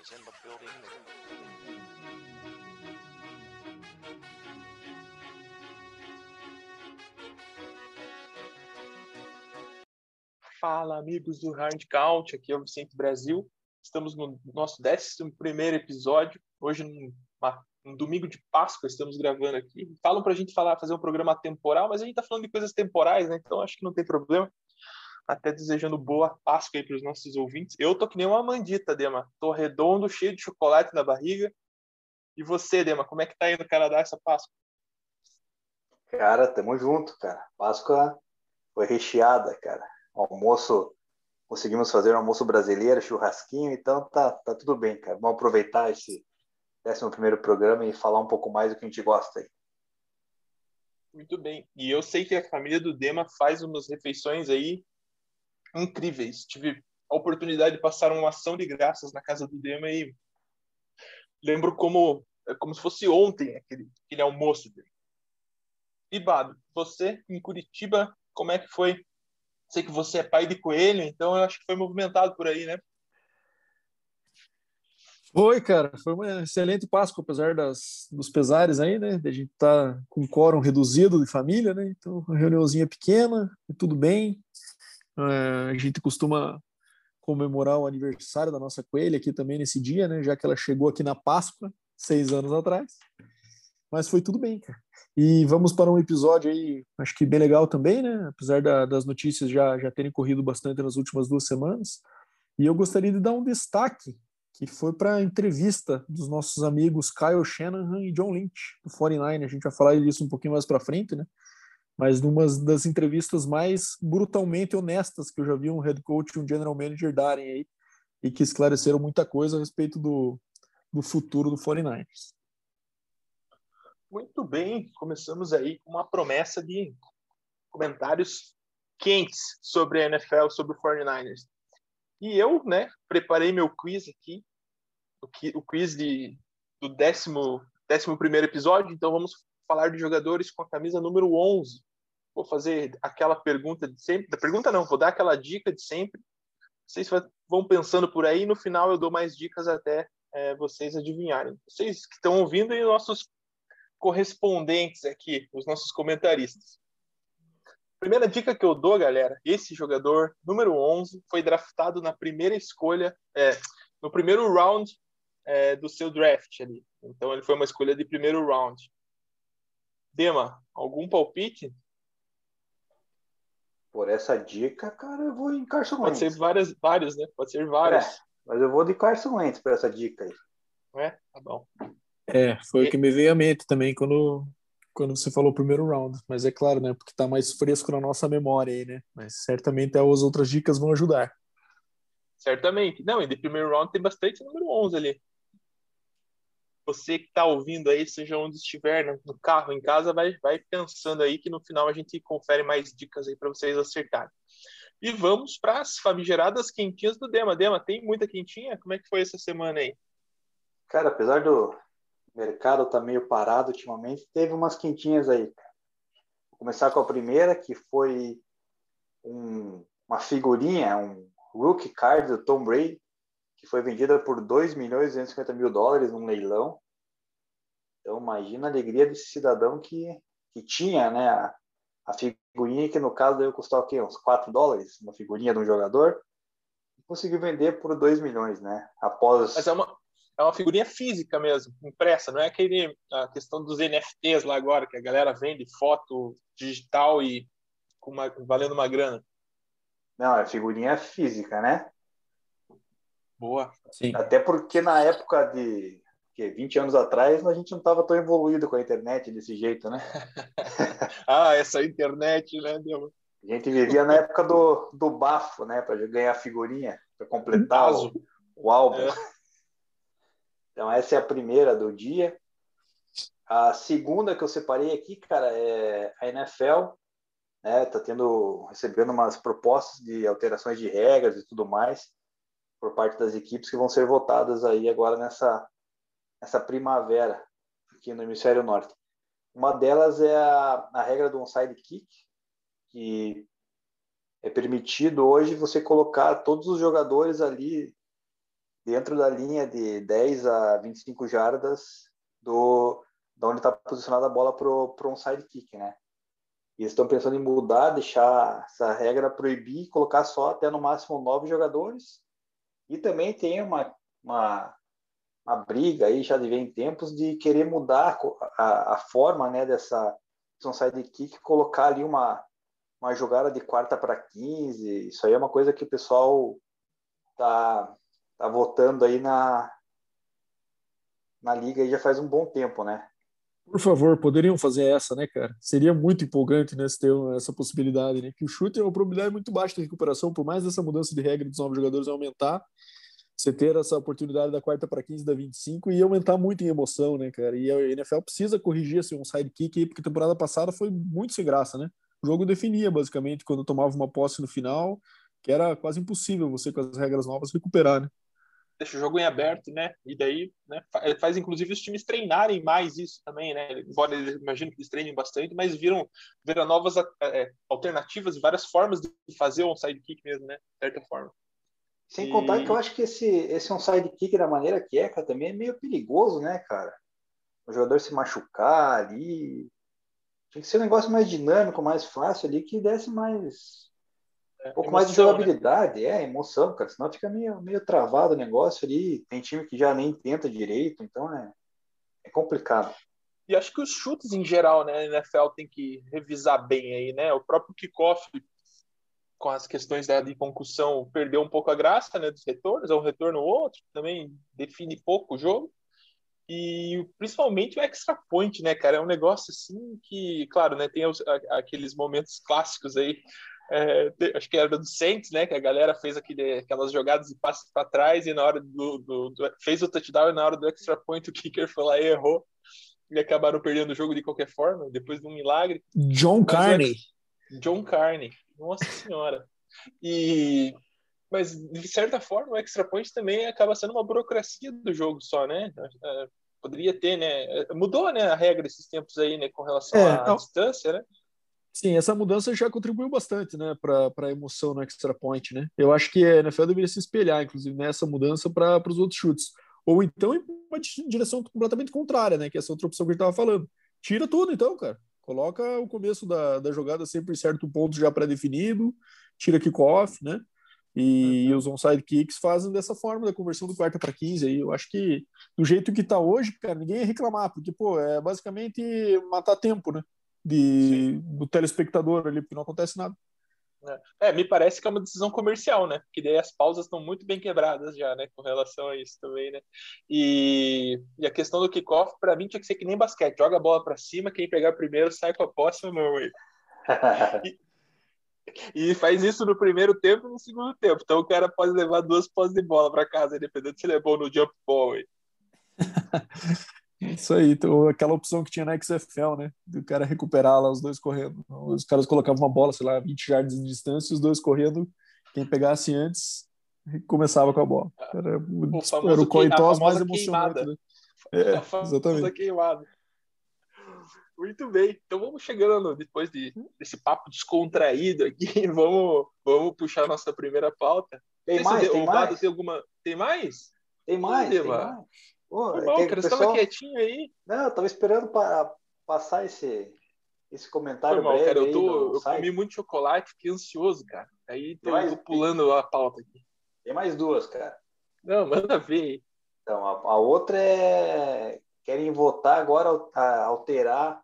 is in the building. Fala, amigos do Hard Count, aqui é o Vicente Brasil. Estamos no nosso 11 episódio. Hoje, num, um domingo de Páscoa, estamos gravando aqui. Falam para a gente falar, fazer um programa temporal, mas a gente está falando de coisas temporais, né? Então acho que não tem problema. Até desejando boa Páscoa aí para os nossos ouvintes. Eu tô que nem uma mandita, Dema. Tô redondo, cheio de chocolate na barriga. E você, Dema, como é que tá aí no Canadá essa Páscoa? Cara, tamo junto, cara. Páscoa foi recheada, cara. Almoço, conseguimos fazer um almoço brasileiro, churrasquinho, então tá, tá tudo bem, cara. Vamos aproveitar esse décimo primeiro programa e falar um pouco mais do que a gente gosta aí. Muito bem. E eu sei que a família do Dema faz umas refeições aí incríveis. Tive a oportunidade de passar uma ação de graças na casa do Dema e lembro como é como se fosse ontem aquele, aquele almoço dele. E Bado, você em Curitiba, como é que foi? Sei que você é pai de coelho, então eu acho que foi movimentado por aí, né? Foi, cara, foi uma excelente Páscoa, apesar das, dos pesares aí, né? A gente tá com um quórum reduzido de família, né? Então, a reuniãozinha pequena, tudo bem. É, a gente costuma comemorar o aniversário da nossa coelha aqui também nesse dia, né? Já que ela chegou aqui na Páscoa, seis anos atrás. Mas foi tudo bem, cara. E vamos para um episódio aí, acho que bem legal também, né? Apesar da, das notícias já, já terem corrido bastante nas últimas duas semanas. E eu gostaria de dar um destaque que foi para a entrevista dos nossos amigos Kyle Shanahan e John Lynch, do 49. A gente vai falar disso um pouquinho mais para frente, né? Mas numa das entrevistas mais brutalmente honestas que eu já vi um head coach e um general manager darem aí, e que esclareceram muita coisa a respeito do, do futuro do 49ers. Muito bem, começamos aí com uma promessa de comentários quentes sobre a NFL, sobre o 49ers. E eu, né, preparei meu quiz aqui o quiz de, do décimo, décimo primeiro episódio, então vamos falar de jogadores com a camisa número 11. Vou fazer aquela pergunta de sempre, pergunta não, vou dar aquela dica de sempre. Vocês vão pensando por aí, no final eu dou mais dicas até é, vocês adivinharem. Vocês que estão ouvindo e nossos correspondentes aqui, os nossos comentaristas. Primeira dica que eu dou, galera, esse jogador, número 11, foi draftado na primeira escolha, é, no primeiro round é, do seu draft ali. Então ele foi uma escolha de primeiro round. Dema, algum palpite? Por essa dica, cara, eu vou em Carson Pode ser várias, vários, né? Pode ser vários. É, mas eu vou de Carson Wentz por essa dica aí. É? Tá bom. É, foi e... o que me veio à mente também quando, quando você falou o primeiro round. Mas é claro, né? Porque tá mais fresco na nossa memória aí, né? Mas certamente as outras dicas vão ajudar. Certamente. Não, e de primeiro round tem bastante número 11 ali você que está ouvindo aí, seja onde estiver, no carro, em casa, vai, vai pensando aí que no final a gente confere mais dicas aí para vocês acertarem. E vamos para as famigeradas quentinhas do Dema. Dema, tem muita quentinha? Como é que foi essa semana aí? Cara, apesar do mercado estar tá meio parado ultimamente, teve umas quentinhas aí. Vou começar com a primeira, que foi um, uma figurinha, um rookie card do Tom Brady, que foi vendida por 2 milhões e 250 mil dólares num leilão. Então, imagina a alegria desse cidadão que, que tinha né, a, a figurinha, que no caso deve custar o quê? uns 4 dólares, uma figurinha de um jogador, e conseguiu vender por 2 milhões, né? Após... Mas é uma, é uma figurinha física mesmo, impressa, não é aquele, a questão dos NFTs lá agora, que a galera vende foto digital e com uma, valendo uma grana. Não, é figurinha física, né? Boa. Sim. Até porque na época de que, 20 anos atrás a gente não estava tão evoluído com a internet desse jeito, né? ah, essa internet, né? Deu... A gente vivia na época do, do bafo, né? Para ganhar figurinha, para completar o, o, álbum. É. Então, essa é a primeira do dia. A segunda que eu separei aqui, cara, é a NFL, né? Tá tendo, recebendo umas propostas de alterações de regras e tudo mais por parte das equipes que vão ser votadas aí agora nessa, nessa primavera aqui no hemisfério norte. Uma delas é a, a regra do onside kick, que é permitido hoje você colocar todos os jogadores ali dentro da linha de 10 a 25 jardas do da onde está posicionada a bola para um side kick, né? E eles estão pensando em mudar, deixar essa regra proibir, colocar só até no máximo nove jogadores. E também tem uma, uma, uma briga aí, já de vem tempos, de querer mudar a, a forma né, dessa um side kick, colocar ali uma, uma jogada de quarta para 15. Isso aí é uma coisa que o pessoal tá, tá votando aí na, na liga aí já faz um bom tempo, né? Por favor, poderiam fazer essa, né, cara? Seria muito empolgante, né, se ter essa possibilidade, né? Que o chute é uma probabilidade muito baixa de recuperação, por mais essa mudança de regra dos novos jogadores aumentar, você ter essa oportunidade da quarta para 15, da 25 e aumentar muito em emoção, né, cara? E a NFL precisa corrigir assim, um sidekick aí, porque a temporada passada foi muito sem graça, né? O jogo definia, basicamente, quando tomava uma posse no final, que era quase impossível você, com as regras novas, recuperar, né? Deixa o jogo em aberto, né? E daí né, faz, inclusive, os times treinarem mais isso também, né? Embora eles imagino que eles treinem bastante, mas viram, viram novas é, alternativas e várias formas de fazer um sidekick mesmo, né? De certa forma. Sem e... contar que eu acho que esse, esse um sidekick da maneira que é, cara, também é meio perigoso, né, cara? O jogador se machucar ali. Tinha que ser um negócio mais dinâmico, mais fácil ali, que desse mais um pouco emoção, mais de jogabilidade, né? é, emoção, cara. Senão fica meio, meio travado o negócio ali. Tem time que já nem tenta direito, então é, é complicado. E acho que os chutes em geral, né, a NFL tem que revisar bem aí, né? O próprio kickoff, com as questões da, de concussão, perdeu um pouco a graça, né, dos retornos, é um retorno ou outro, também define pouco o jogo. E principalmente o extra point, né, cara? É um negócio assim que, claro, né, tem os, aqueles momentos clássicos aí é, acho que era do Saints, né? Que a galera fez aquele, aquelas jogadas de passe para trás e na hora do, do, do, fez o touchdown e na hora do extra point o kicker foi lá e errou e acabaram perdendo o jogo de qualquer forma depois de um milagre. John Carney. John Carney, nossa senhora. E mas de certa forma o extra point também acaba sendo uma burocracia do jogo só, né? É, poderia ter, né? Mudou, né, a regra esses tempos aí, né, com relação é, à distância, né? Sim, essa mudança já contribuiu bastante, né, para a emoção no extra point, né? Eu acho que a NFL deveria se espelhar, inclusive, nessa mudança para os outros chutes. Ou então em uma direção completamente contrária, né? Que é essa outra opção que a gente estava falando. Tira tudo, então, cara. Coloca o começo da, da jogada sempre em certo ponto já pré-definido, tira kickoff, né? E, uhum. e os onside kicks fazem dessa forma da conversão do quarta para 15 aí. Eu acho que do jeito que está hoje, cara, ninguém ia reclamar, porque, pô, é basicamente matar tempo, né? De, do telespectador ali, porque não acontece nada. É. é, me parece que é uma decisão comercial, né? Porque daí as pausas estão muito bem quebradas já, né? Com relação a isso também, né? E, e a questão do kickoff, para mim, tinha que ser que nem basquete: joga a bola para cima, quem pegar primeiro sai com a posse não, aí. e, e faz isso no primeiro tempo e no segundo tempo. Então o cara pode levar duas posses de bola para casa, independente se ele é bom no jump ball. Isso aí, então, aquela opção que tinha na XFL, né? Do cara recuperar lá os dois correndo. Os caras colocavam uma bola, sei lá, 20 yards de distância, os dois correndo. Quem pegasse antes começava com a bola. Era, o era o coitós mais emocionante. Né? É, exatamente. Queimada. Muito bem. Então vamos chegando depois de, desse papo descontraído aqui, vamos, vamos puxar nossa primeira pauta. Tem mais? Tem mais? Tem, alguma... tem mais? Tem mais? Tem mais. Pô, Foi bom, cara, pessoal... você estava quietinho aí. Não, eu tava esperando para passar esse, esse comentário Foi mal, cara, eu, tô, eu comi muito chocolate, fiquei ansioso, cara. Aí tô, mais... tô pulando a pauta aqui. Tem mais duas, cara. Não, manda ver. Então, a, a outra é querem votar agora a alterar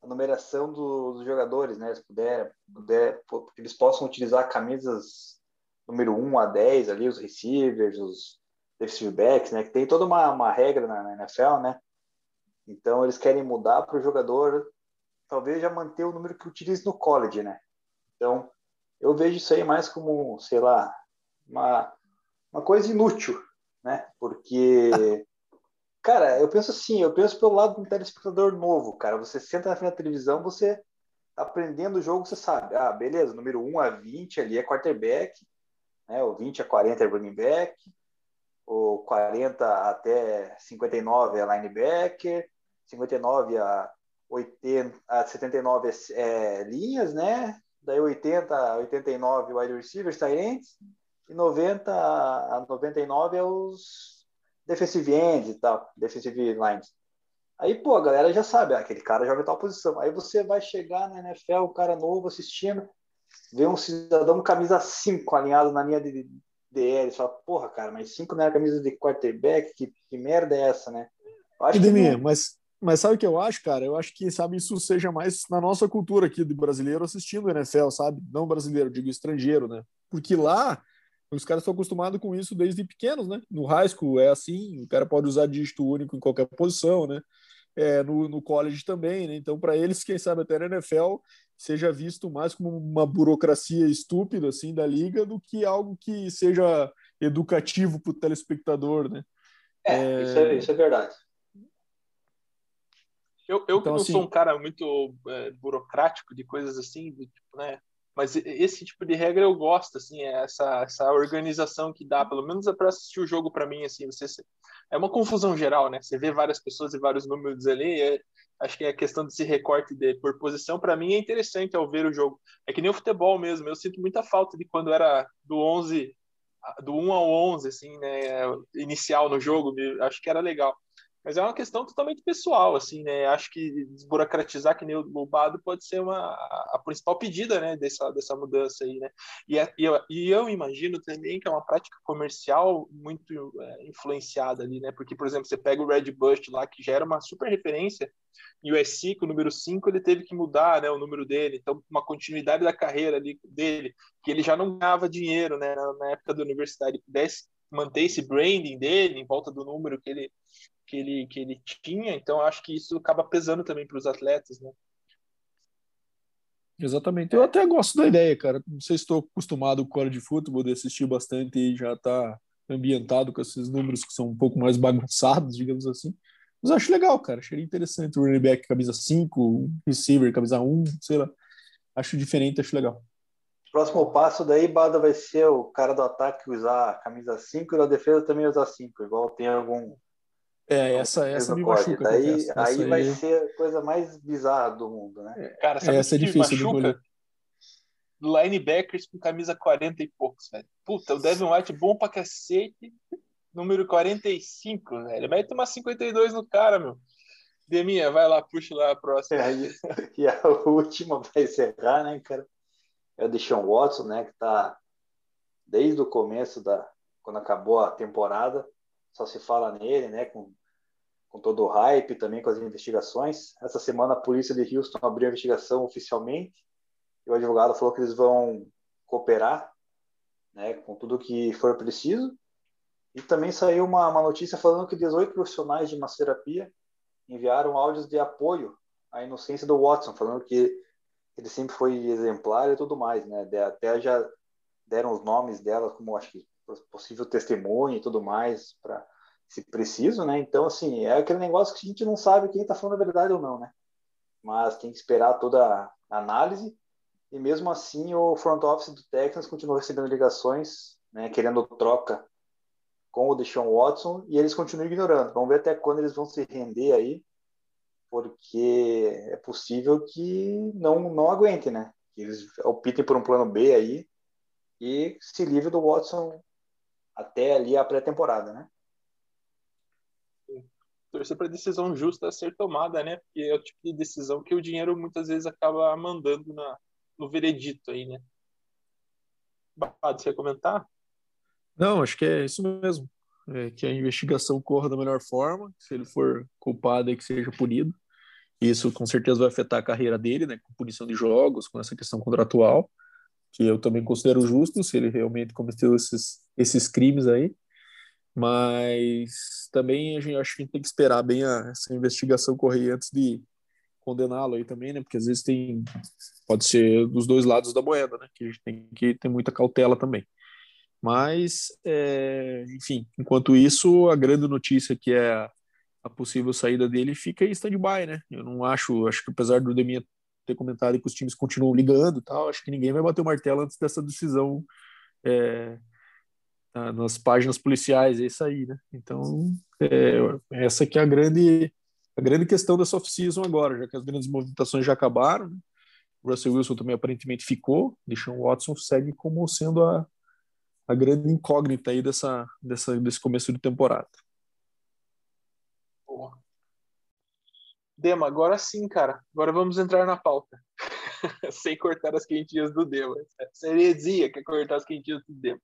a numeração do, dos jogadores, né? Se puder, puder, eles possam utilizar camisas número 1 a 10 ali, os receivers, os defensive backs, né? Que tem toda uma, uma regra na, na NFL, né? Então eles querem mudar para o jogador, talvez já manter o número que utiliza no college, né? Então eu vejo isso aí mais como, sei lá, uma, uma coisa inútil, né? Porque, cara, eu penso assim, eu penso pelo lado do telespectador novo, cara. Você senta na frente da televisão, você tá aprendendo o jogo, você sabe, ah, beleza, número 1 a 20 ali é quarterback, né? O 20 a 40 é running back, o 40 até 59 é linebacker, 59 a 80 a 79 é, é linhas, né? Daí 80 a 89 wide receivers, tight e 90 a 99 é os defensive ends e tal, defensive lines. Aí, pô, a galera já sabe, ah, aquele cara joga em tal posição. Aí você vai chegar na NFL, o cara novo assistindo, vê um cidadão camisa 5 alinhado na linha de DL, fala, porra, cara, mas 5 não é a camisa de quarterback, que, que merda é essa, né? acho que não... mas, mas sabe o que eu acho, cara? Eu acho que, sabe, isso seja mais na nossa cultura aqui de brasileiro assistindo o NFL, sabe? Não brasileiro, digo estrangeiro, né? Porque lá os caras estão acostumados com isso desde pequenos, né? No high school é assim, o cara pode usar dígito único em qualquer posição, né? É, no, no college também, né? Então, para eles, quem sabe até na NFL seja visto mais como uma burocracia estúpida assim da liga do que algo que seja educativo para o telespectador, né? É, é... Isso, é isso é verdade. Eu, eu então, não assim... sou um cara muito é, burocrático de coisas assim, de, tipo, né? Mas esse tipo de regra eu gosto, assim, é essa, essa organização que dá, pelo menos é para assistir o jogo para mim, assim, você é uma confusão geral, né? Você vê várias pessoas e vários números ali, é, acho que a questão desse recorte de, por posição para mim é interessante ao ver o jogo. É que nem o futebol mesmo, eu sinto muita falta de quando era do 11 do 1 ao 11 assim, né, inicial no jogo, acho que era legal. Mas é uma questão totalmente pessoal, assim, né? Acho que desburocratizar que nem o Lobado pode ser uma, a principal pedida, né, dessa, dessa mudança aí, né? E, é, e, eu, e eu imagino também que é uma prática comercial muito é, influenciada ali, né? Porque, por exemplo, você pega o Red Bush lá, que já era uma super referência, e o S5, o número 5, ele teve que mudar, né, o número dele, então uma continuidade da carreira ali dele, que ele já não ganhava dinheiro, né, na, na época da universidade, pudesse manter esse branding dele em volta do número que ele que ele, que ele tinha, então acho que isso acaba pesando também para os atletas, né? Exatamente. Eu até gosto da ideia, cara. Não sei se estou acostumado com o de futebol, de assistir bastante e já está ambientado com esses números que são um pouco mais bagunçados, digamos assim. Mas acho legal, cara. Achei interessante. O running back camisa 5, receiver camisa 1, sei lá. Acho diferente, acho legal. Próximo passo daí, Bada vai ser o cara do ataque usar a camisa 5 e da defesa também usar 5, igual tem algum é, essa, essa me machuca. Daí, aí, vai ser a coisa mais bizarra do mundo, né? É, cara, sabe essa é difícil machuca? Linebackers com camisa 40 e poucos, velho. Puta, o Devin White bom pra cacete, número 45, velho. Mete uma 52 no cara, meu. Deminha, vai lá, puxa lá a próxima. É, e a última para encerrar, né, cara? É o Deshaun Watson, né, que tá desde o começo da quando acabou a temporada, só se fala nele, né, com com todo o hype, também com as investigações. Essa semana a polícia de Houston abriu a investigação oficialmente e o advogado falou que eles vão cooperar né, com tudo que for preciso. E também saiu uma, uma notícia falando que 18 profissionais de massoterapia enviaram áudios de apoio à inocência do Watson, falando que ele sempre foi exemplar e tudo mais, né? Até já deram os nomes dela como acho que possível testemunho e tudo mais para se preciso, né? Então, assim, é aquele negócio que a gente não sabe quem está falando a verdade ou não, né? Mas tem que esperar toda a análise. E mesmo assim, o front office do Texans continua recebendo ligações, né, querendo troca com o Deshaun Watson, e eles continuam ignorando. Vamos ver até quando eles vão se render aí, porque é possível que não, não aguentem, né? Eles optem por um plano B aí e se livre do Watson até ali a pré-temporada, né? torcer para decisão justa ser tomada, né? Porque é o tipo de decisão que o dinheiro muitas vezes acaba mandando na, no veredito aí, né? Bado, você ia comentar? Não, acho que é isso mesmo. É que a investigação corra da melhor forma, se ele for culpado, é que seja punido. Isso com certeza vai afetar a carreira dele, né? Com punição de jogos, com essa questão contratual, que eu também considero justo, se ele realmente cometeu esses, esses crimes aí mas também a gente acho que a gente tem que esperar bem a, essa investigação correr antes de condená-lo aí também, né? Porque às vezes tem pode ser dos dois lados da moeda, né? Que a gente tem que ter muita cautela também. Mas, é, enfim, enquanto isso, a grande notícia que é a, possível saída dele fica em stand-by, né? Eu não acho, acho que apesar do Deminha ter comentado que os times continuam ligando e tal, acho que ninguém vai bater o martelo antes dessa decisão é, nas páginas policiais, é isso aí, né? Então, é, essa que é a grande, a grande questão dessa off-season agora, já que as grandes movimentações já acabaram, né? Russell Wilson também aparentemente ficou, Deshaun Watson segue como sendo a, a grande incógnita aí dessa, dessa, desse começo de temporada. Dema, agora sim, cara. Agora vamos entrar na pauta. Sem cortar as quentinhas do Dema. Seria dizia que cortar as quentinhas do Dema.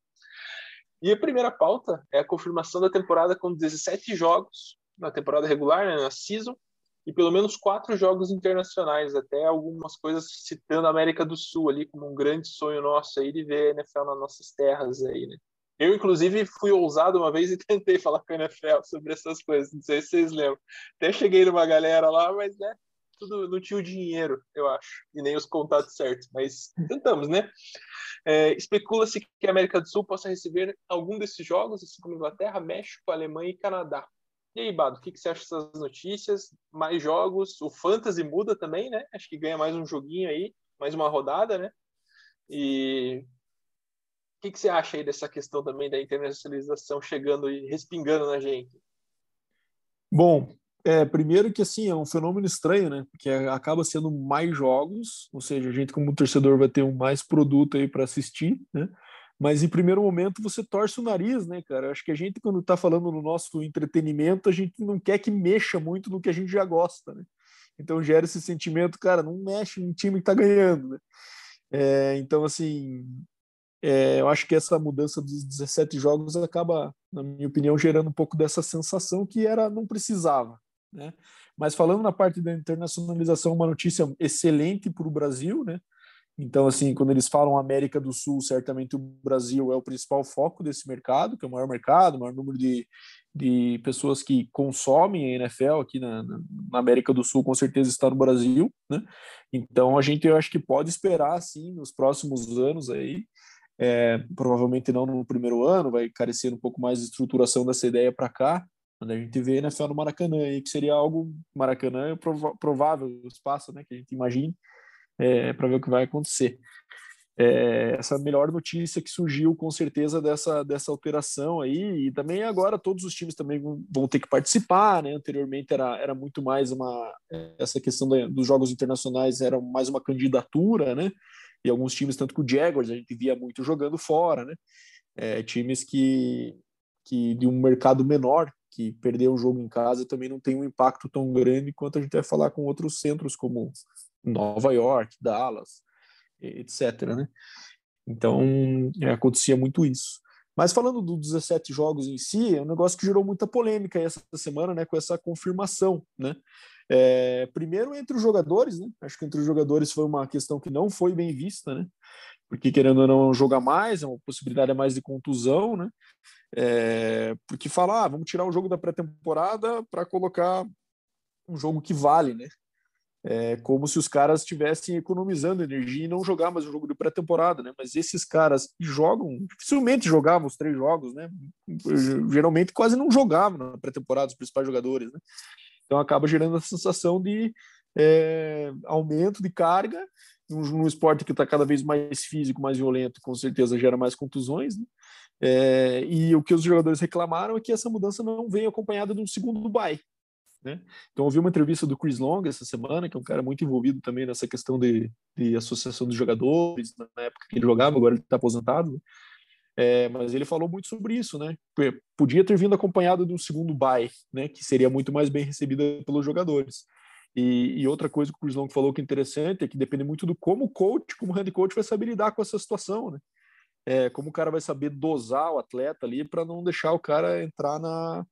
E a primeira pauta é a confirmação da temporada com 17 jogos na temporada regular, né, na season, e pelo menos quatro jogos internacionais, até algumas coisas citando a América do Sul ali como um grande sonho nosso aí de ver a NFL nas nossas terras aí, né? Eu, inclusive, fui ousado uma vez e tentei falar com a NFL sobre essas coisas, não sei se vocês lembram. Até cheguei numa galera lá, mas né, tudo não tinha o dinheiro, eu acho, e nem os contatos certos, mas tentamos, né? É, Especula-se que a América do Sul possa receber algum desses jogos, assim como Inglaterra, México, Alemanha e Canadá. E aí, Bado, o que, que você acha dessas notícias? Mais jogos? O Fantasy muda também, né? Acho que ganha mais um joguinho aí, mais uma rodada, né? E o que, que você acha aí dessa questão também da internacionalização chegando e respingando na gente? Bom, é, primeiro que assim é um fenômeno estranho, né? Porque acaba sendo mais jogos, ou seja, a gente como torcedor vai ter um mais produto aí para assistir, né? mas em primeiro momento você torce o nariz, né, cara? Acho que a gente, quando está falando no nosso entretenimento, a gente não quer que mexa muito no que a gente já gosta, né? Então gera esse sentimento, cara, não mexe no time que está ganhando, né? É, então, assim, é, eu acho que essa mudança dos 17 jogos acaba, na minha opinião, gerando um pouco dessa sensação que era não precisava, né? Mas falando na parte da internacionalização, uma notícia excelente para o Brasil, né? Então, assim, quando eles falam América do Sul, certamente o Brasil é o principal foco desse mercado, que é o maior mercado, o maior número de, de pessoas que consomem a NFL aqui na, na América do Sul, com certeza está no Brasil, né? Então, a gente, eu acho que pode esperar, assim, nos próximos anos aí, é, provavelmente não no primeiro ano, vai carecer um pouco mais de estruturação dessa ideia para cá, quando a gente vê a NFL no Maracanã, aí, que seria algo, Maracanã é provável, espaço, né, que a gente imagine, é, para ver o que vai acontecer. É, essa melhor notícia que surgiu com certeza dessa, dessa alteração aí, e também agora todos os times também vão ter que participar, né? Anteriormente era, era muito mais uma essa questão da, dos jogos internacionais era mais uma candidatura, né? E alguns times, tanto que o Jaguars a gente via muito jogando fora, né? É, times que, que de um mercado menor, que perder o jogo em casa também não tem um impacto tão grande quanto a gente vai falar com outros centros como Nova York, Dallas, etc. Né? Então, é, acontecia muito isso. Mas falando dos 17 jogos em si, é um negócio que gerou muita polêmica essa semana, né, com essa confirmação, né? É, primeiro entre os jogadores, né? Acho que entre os jogadores foi uma questão que não foi bem vista, né? Porque querendo ou não jogar mais, é uma possibilidade mais de contusão, né? É, porque falar, ah, vamos tirar o jogo da pré-temporada para colocar um jogo que vale, né? é como se os caras estivessem economizando energia e não jogar mais o jogo de pré-temporada, né? Mas esses caras jogam, dificilmente jogavam os três jogos, né? Geralmente quase não jogavam na pré-temporada os principais jogadores, né? Então acaba gerando a sensação de é, aumento de carga num, esporte que está cada vez mais físico, mais violento, com certeza gera mais contusões, né? É, e o que os jogadores reclamaram é que essa mudança não vem acompanhada de um segundo bye, né? Então, eu vi uma entrevista do Chris Long essa semana, que é um cara muito envolvido também nessa questão de, de associação dos jogadores, na época que ele jogava, agora ele está aposentado. Né? É, mas ele falou muito sobre isso, né? Podia ter vindo acompanhado de um segundo bye, né? Que seria muito mais bem recebida pelos jogadores. E, e, outra coisa que o Chris Long falou que é interessante é que depende muito do como o coach, como o head coach vai saber lidar com essa situação, né? É, como o cara vai saber dosar o atleta ali para não deixar o cara entrar na,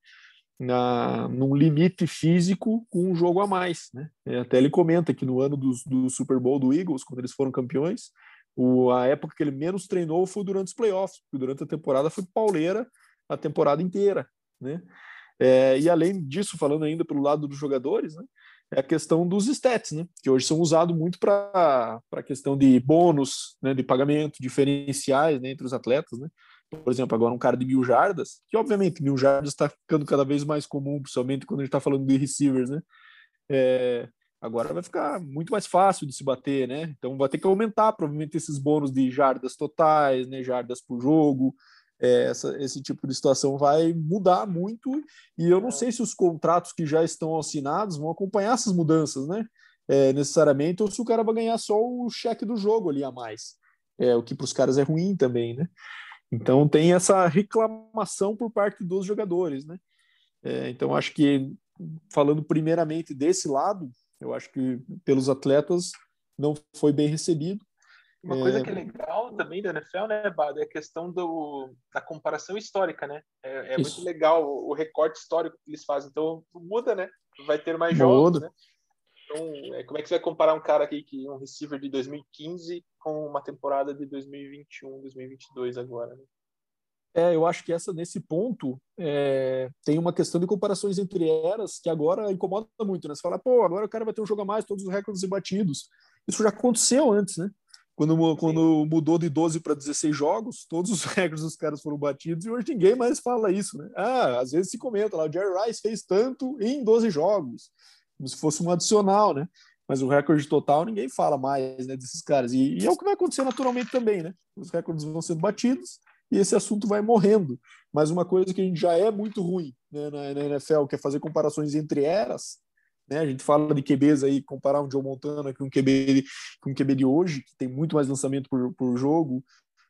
na, num limite físico com um jogo a mais. Né? É, até ele comenta que no ano do, do, Super Bowl do Eagles, quando eles foram campeões, o, a época que ele menos treinou foi durante os playoffs, porque durante a temporada foi pauleira a temporada inteira. Né? É, e além disso, falando ainda pelo lado dos jogadores, né, é a questão dos stats, né, que hoje são usados muito para a questão de bônus, né, de pagamento, diferenciais né, entre os atletas. Né? por exemplo, agora um cara de mil jardas, que obviamente mil jardas está ficando cada vez mais comum, principalmente quando a gente está falando de receivers, né? É, agora vai ficar muito mais fácil de se bater, né? Então vai ter que aumentar provavelmente esses bônus de jardas totais, né? Jardas por jogo. É, essa, esse tipo de situação vai mudar muito e eu não sei se os contratos que já estão assinados vão acompanhar essas mudanças, né? É, necessariamente, ou se o cara vai ganhar só o cheque do jogo ali a mais. É, o que para os caras é ruim também, né? Então tem essa reclamação por parte dos jogadores, né? É, então acho que falando primeiramente desse lado, eu acho que pelos atletas não foi bem recebido. Uma coisa é... que é legal também da NFL, né, Bado, é a questão do, da comparação histórica, né? É, é muito legal o, o, recorte histórico que eles fazem. Então muda, né? Vai ter mais jogos, né? Então, é, como é que você vai comparar um cara aqui que um receiver de 2015 com uma temporada de 2021, 2022 agora, né? É, eu acho que essa nesse ponto é, tem uma questão de comparações entre eras que agora incomoda muito, né? Você fala, pô, agora o cara vai ter um jogo a mais, todos os recordes batidos. Isso já aconteceu antes, né? Quando, quando mudou de 12 para 16 jogos, todos os recordes dos caras foram batidos e hoje ninguém mais fala isso, né? Ah, às vezes se comenta lá, o Jerry Rice fez tanto em 12 jogos, como se fosse um adicional, né? Mas o recorde total ninguém fala mais né, desses caras. E, e é o que vai acontecer naturalmente também, né? Os recordes vão sendo batidos e esse assunto vai morrendo. Mas uma coisa que a gente já é muito ruim né, na, na NFL, que é fazer comparações entre eras, né? A gente fala de QBs aí, comparar um Joe Montana com um QB, com um QB de hoje, que tem muito mais lançamento por, por jogo,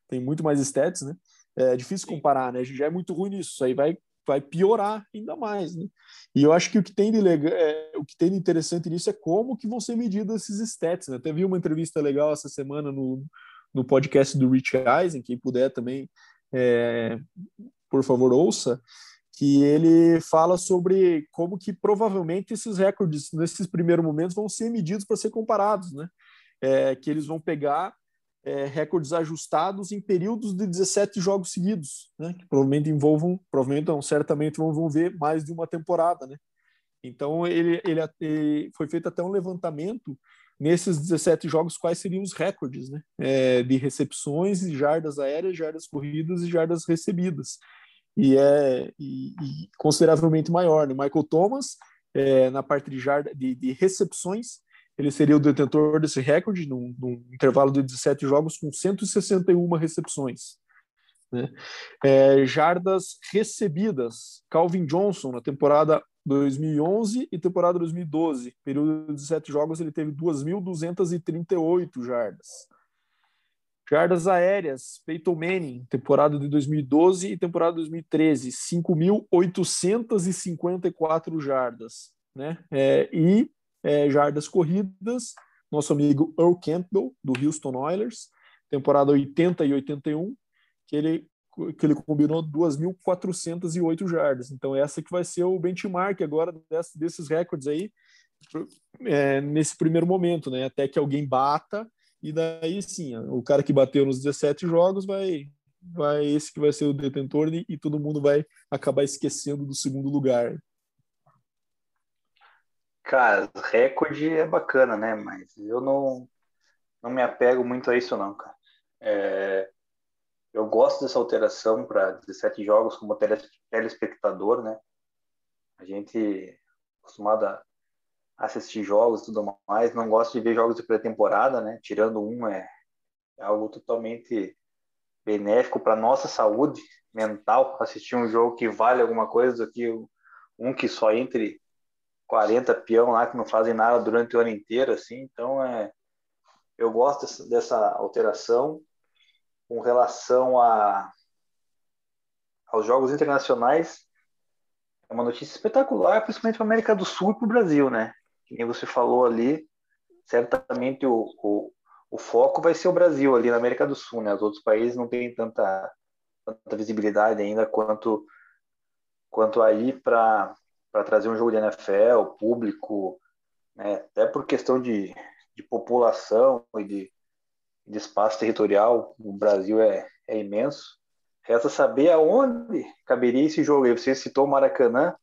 tem muito mais stats, né? É difícil comparar, né? A gente já é muito ruim nisso, isso aí vai, vai piorar ainda mais, né? E eu acho que o que tem de legal, é, o que tem de interessante nisso é como que vão ser medidos esses stats, né? Até vi uma entrevista legal essa semana no, no podcast do Rich Eisen, quem puder também é, por favor, ouça, que ele fala sobre como que provavelmente esses recordes, nesses primeiros momentos, vão ser medidos para ser comparados, né? É, que eles vão pegar é, recordes ajustados em períodos de 17 jogos seguidos, né? Que provavelmente envolvam, provavelmente não, certamente vão, vão ver mais de uma temporada, né? Então, ele, ele, ele foi feito até um levantamento nesses 17 jogos, quais seriam os recordes né? É, de recepções, jardas aéreas, jardas corridas e jardas recebidas. E é e, e consideravelmente maior. Né? Michael Thomas, é, na parte de, jarda, de, de, recepções, ele seria o detentor desse recorde, num, num, intervalo de 17 jogos, com 161 recepções. Né? É, jardas recebidas, Calvin Johnson, na temporada 2011 e temporada 2012. Período de 17 jogos, ele teve 2.238 jardas. Jardas aéreas, Peyton Manning, temporada de 2012 e temporada de 2013, 5.854 jardas. Né? É, e é, jardas corridas, nosso amigo Earl Campbell, do Houston Oilers, temporada 80 e 81, que ele que ele combinou 2.408 jardas. Então, essa que vai ser o benchmark agora desse, desses recordes aí, é, nesse primeiro momento, né? Até que alguém bata, e daí sim, o cara que bateu nos 17 jogos vai, vai esse que vai ser o detentor e, e todo mundo vai acabar esquecendo do segundo lugar. Cara, recorde é bacana, né? Mas eu não, não me apego muito a isso, não, cara. É, eu gosto dessa alteração para 17 jogos como telespectador, né? A gente acostumado a assistir jogos e tudo mais, não gosto de ver jogos de pré-temporada, né? Tirando um é, é algo totalmente benéfico para nossa saúde mental assistir um jogo que vale alguma coisa do que um que só entre 40 peão lá que não fazem nada durante o ano inteiro assim então é eu gosto dessa, alteração com relação a, aos jogos internacionais, é uma notícia espetacular, principalmente para a América do Sul e para o Brasil, né? Que nem você falou ali, certamente o, o, o, foco vai ser o Brasil ali na América do Sul, né? Os outros países não têm tanta, tanta visibilidade ainda quanto, quanto aí para trazer um jogo de NFL, público, né? até por questão de, de população e de, de espaço territorial, o Brasil é, é imenso. Resta saber aonde caberia esse jogo. Você citou o Maracanã,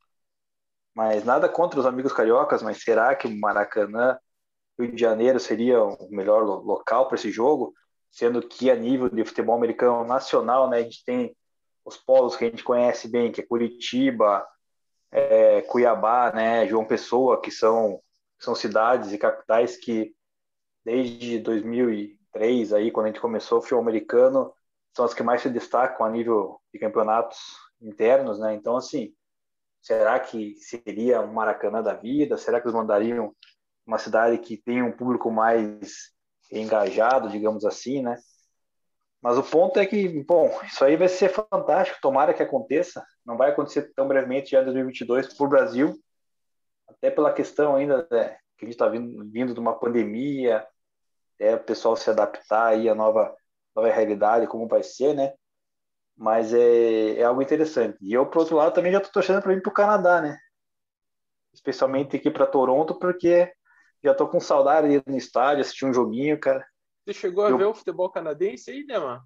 mas nada contra os amigos cariocas, mas será que o Maracanã, Rio de Janeiro, seria o melhor local para esse jogo? Sendo que a nível de futebol americano nacional, né, a gente tem os polos que a gente conhece bem, que é Curitiba, é, Cuiabá, né, João Pessoa, que são, são cidades e capitais que desde 2000 três aí, quando a gente começou o futebol americano, são as que mais se destacam a nível de campeonatos internos, né? Então, assim, será que seria um Maracanã da vida? Será que eles mandariam uma cidade que tenha um público mais engajado, digamos assim, né? Mas o ponto é que, bom, isso aí vai ser fantástico, tomara que aconteça. Não vai acontecer tão brevemente já em 2022 para o Brasil, até pela questão ainda né, que a gente está vindo, vindo de uma pandemia, é o pessoal se adaptar aí à nova, nova realidade, como vai ser, né? Mas é, é algo interessante. E eu, por outro lado, também já estou torcendo para ir para o Canadá, né? Especialmente aqui para Toronto, porque já estou com saudade de ir no estádio, assistir um joguinho, cara. Você chegou a eu... ver o futebol canadense aí, né, mano?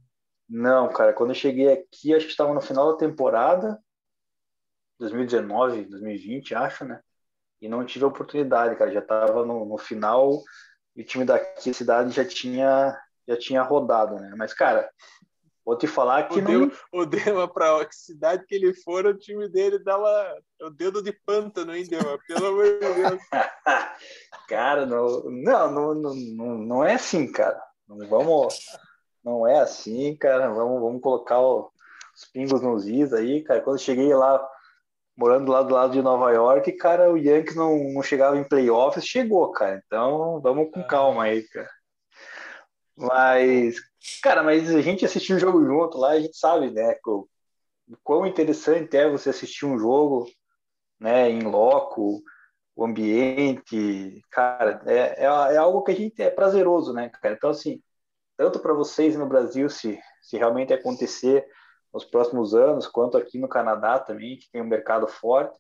Não, cara. Quando eu cheguei aqui, acho que estava no final da temporada, 2019, 2020, acho, né? E não tive a oportunidade, cara. Já estava no, no final e o time daqui, a cidade, já tinha, já tinha rodado, né? Mas, cara, vou te falar que o não... o Dema, para a cidade que ele for, o time dele dava o dedo de pântano, hein, Dema? Pelo amor de Deus. cara, não, não, não, não, não é assim, cara. Não vamos... Não é assim, cara. Vamos, vamos colocar o, os pingos nos is aí, cara. Quando eu cheguei lá morando lá do lado de Nova York, cara, o Yankees não, não chegava em playoffs, chegou, cara. Então, vamos com calma aí, cara. Mas, cara, mas a gente assistiu um jogo junto lá, a gente sabe, né, o, o quão interessante é você assistir um jogo, né, em loco, o ambiente, cara, é, é, é algo que a gente é prazeroso, né, cara. Então, assim, tanto para vocês no Brasil, se, se realmente acontecer, nos próximos anos, quanto aqui no Canadá também, que tem um mercado forte.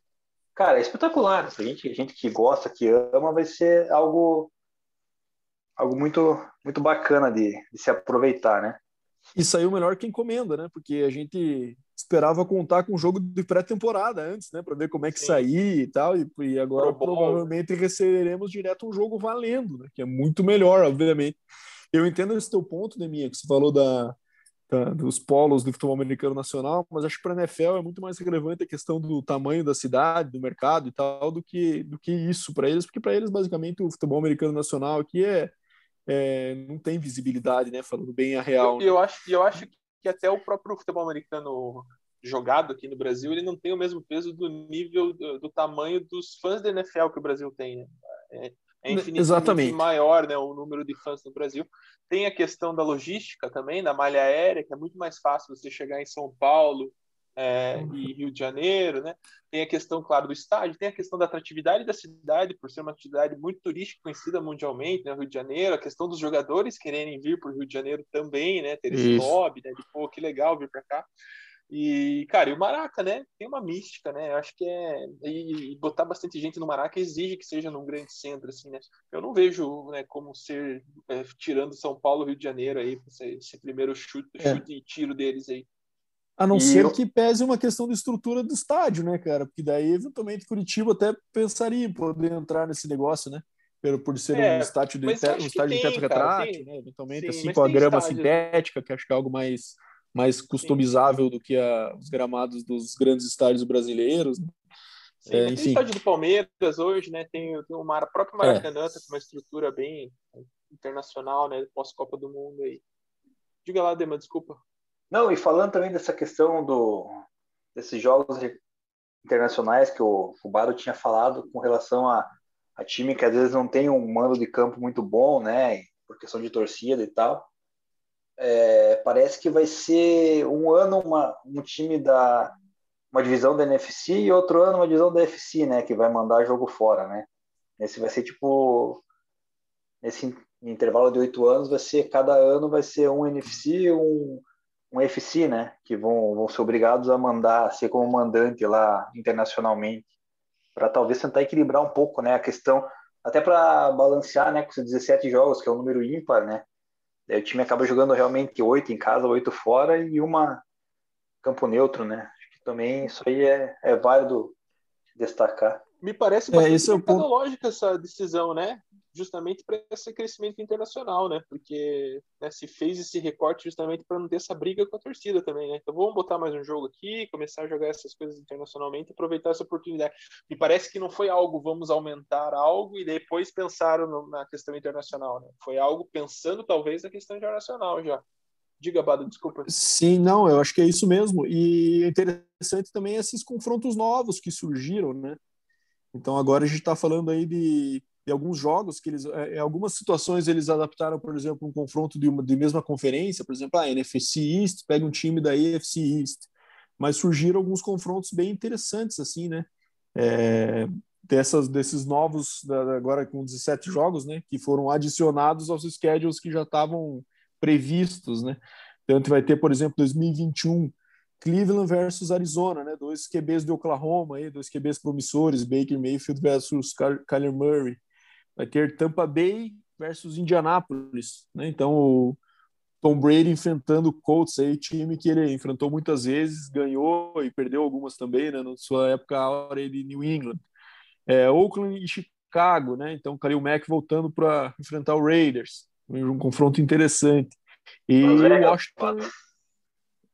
Cara, é espetacular. A gente, a gente que gosta, que ama, vai ser algo algo muito muito bacana de, de se aproveitar, né? E saiu melhor que encomenda, né? Porque a gente esperava contar com um jogo de pré-temporada antes, né? Para ver como é que Sim. saía e tal. E, e agora provavelmente receberemos direto um jogo valendo, né? Que é muito melhor, obviamente. Eu entendo esse teu ponto, Deminha, que você falou da, da, dos polos do futebol americano nacional, mas acho que para a NFL é muito mais relevante a questão do tamanho da cidade, do mercado e tal, do que, do que isso para eles, porque para eles, basicamente, o futebol americano nacional aqui é, é, não tem visibilidade, né? Falando bem a real. E eu, né? eu, acho, eu acho que até o próprio futebol americano jogado aqui no Brasil, ele não tem o mesmo peso do nível do, do tamanho dos fãs da NFL que o Brasil tem. Né? É, é infinitamente maior né, o número de fãs no Brasil. Tem a questão da logística também, da malha aérea, que é muito mais fácil você chegar em São Paulo é, e Rio de Janeiro, né? Tem a questão, claro, do estádio, tem a questão da atratividade da cidade, por ser uma cidade muito turística, conhecida mundialmente, né? Rio de Janeiro, a questão dos jogadores quererem vir para o Rio de Janeiro também, né? Ter esse Isso. hobby, né? De, pô, que legal vir para cá. E, cara, e o Maraca, né? Tem uma mística, né? Eu acho que é. E, e, botar bastante gente no Maraca exige que seja num grande centro, assim, né? Eu não vejo né, como ser é, tirando São Paulo, Rio de Janeiro aí, esse, esse primeiro chute, é. chute e tiro deles aí. A não e ser eu... que pese uma questão de estrutura do estádio, né, cara? Porque daí, eventualmente, Curitiba até pensaria em poder entrar nesse negócio, né? Por, por ser é, um estádio de, um estádio de teto retrátil, né? Eventualmente, sim, assim, com a grama estádio. sintética, que acho que é algo mais mais customizável Sim. do que a, os gramados dos grandes estádios brasileiros. Né? Sim, é, enfim. Tem estádio do Palmeiras hoje, né? Tem, tem o próprio Maracanã, é. com uma estrutura bem internacional, né? Pós-Copa do Mundo aí. Diga lá, Dema, desculpa. Não, e falando também dessa questão do, desses jogos internacionais que o, o Baro tinha falado com relação a, a time que às vezes não tem um mando de campo muito bom, né? Por questão de torcida e tal é, parece que vai ser um ano uma, um time da uma divisão da NFC e outro ano uma divisão da FC, né, que vai mandar jogo fora, né? Esse vai ser tipo nesse intervalo de oito anos vai ser cada ano vai ser um NFC um um FC, né, que vão, vão ser obrigados a mandar ser como mandante lá internacionalmente para talvez tentar equilibrar um pouco, né, a questão até para balancear, né, com os 17 jogos que é um número ímpar, né? Daí o time acaba jogando realmente oito em casa, oito fora e uma campo neutro, né? Acho que também isso aí é, é válido destacar. Me parece bastante é, esse é ponto... essa decisão, né? Justamente para esse crescimento internacional, né? Porque né, se fez esse recorte justamente para não ter essa briga com a torcida também, né? Então vamos botar mais um jogo aqui, começar a jogar essas coisas internacionalmente aproveitar essa oportunidade. Me parece que não foi algo, vamos aumentar algo e depois pensaram no, na questão internacional, né? Foi algo pensando talvez na questão internacional já. Diga, Bado, desculpa. Sim, não, eu acho que é isso mesmo. E é interessante também esses confrontos novos que surgiram, né? Então agora a gente está falando aí de de alguns jogos que eles, em algumas situações eles adaptaram, por exemplo, um confronto de uma de mesma conferência, por exemplo, a NFC East pega um time da AFC East, mas surgiram alguns confrontos bem interessantes assim, né? É, dessas desses novos agora com 17 jogos, né, que foram adicionados aos schedules que já estavam previstos, né? Então, vai ter, por exemplo, 2021 Cleveland versus Arizona, né? Dois QBs de Oklahoma aí, dois QBs promissores, Baker Mayfield versus Kyler Murray vai ter Tampa Bay versus Indianápolis, né? Então o Tom Brady enfrentando o Colts aí, time que ele enfrentou muitas vezes, ganhou e perdeu algumas também, né? Na sua época áurea de New England. É, Oakland e Chicago, né? Então Khalil Mack voltando para enfrentar o Raiders, um confronto interessante. E o Washington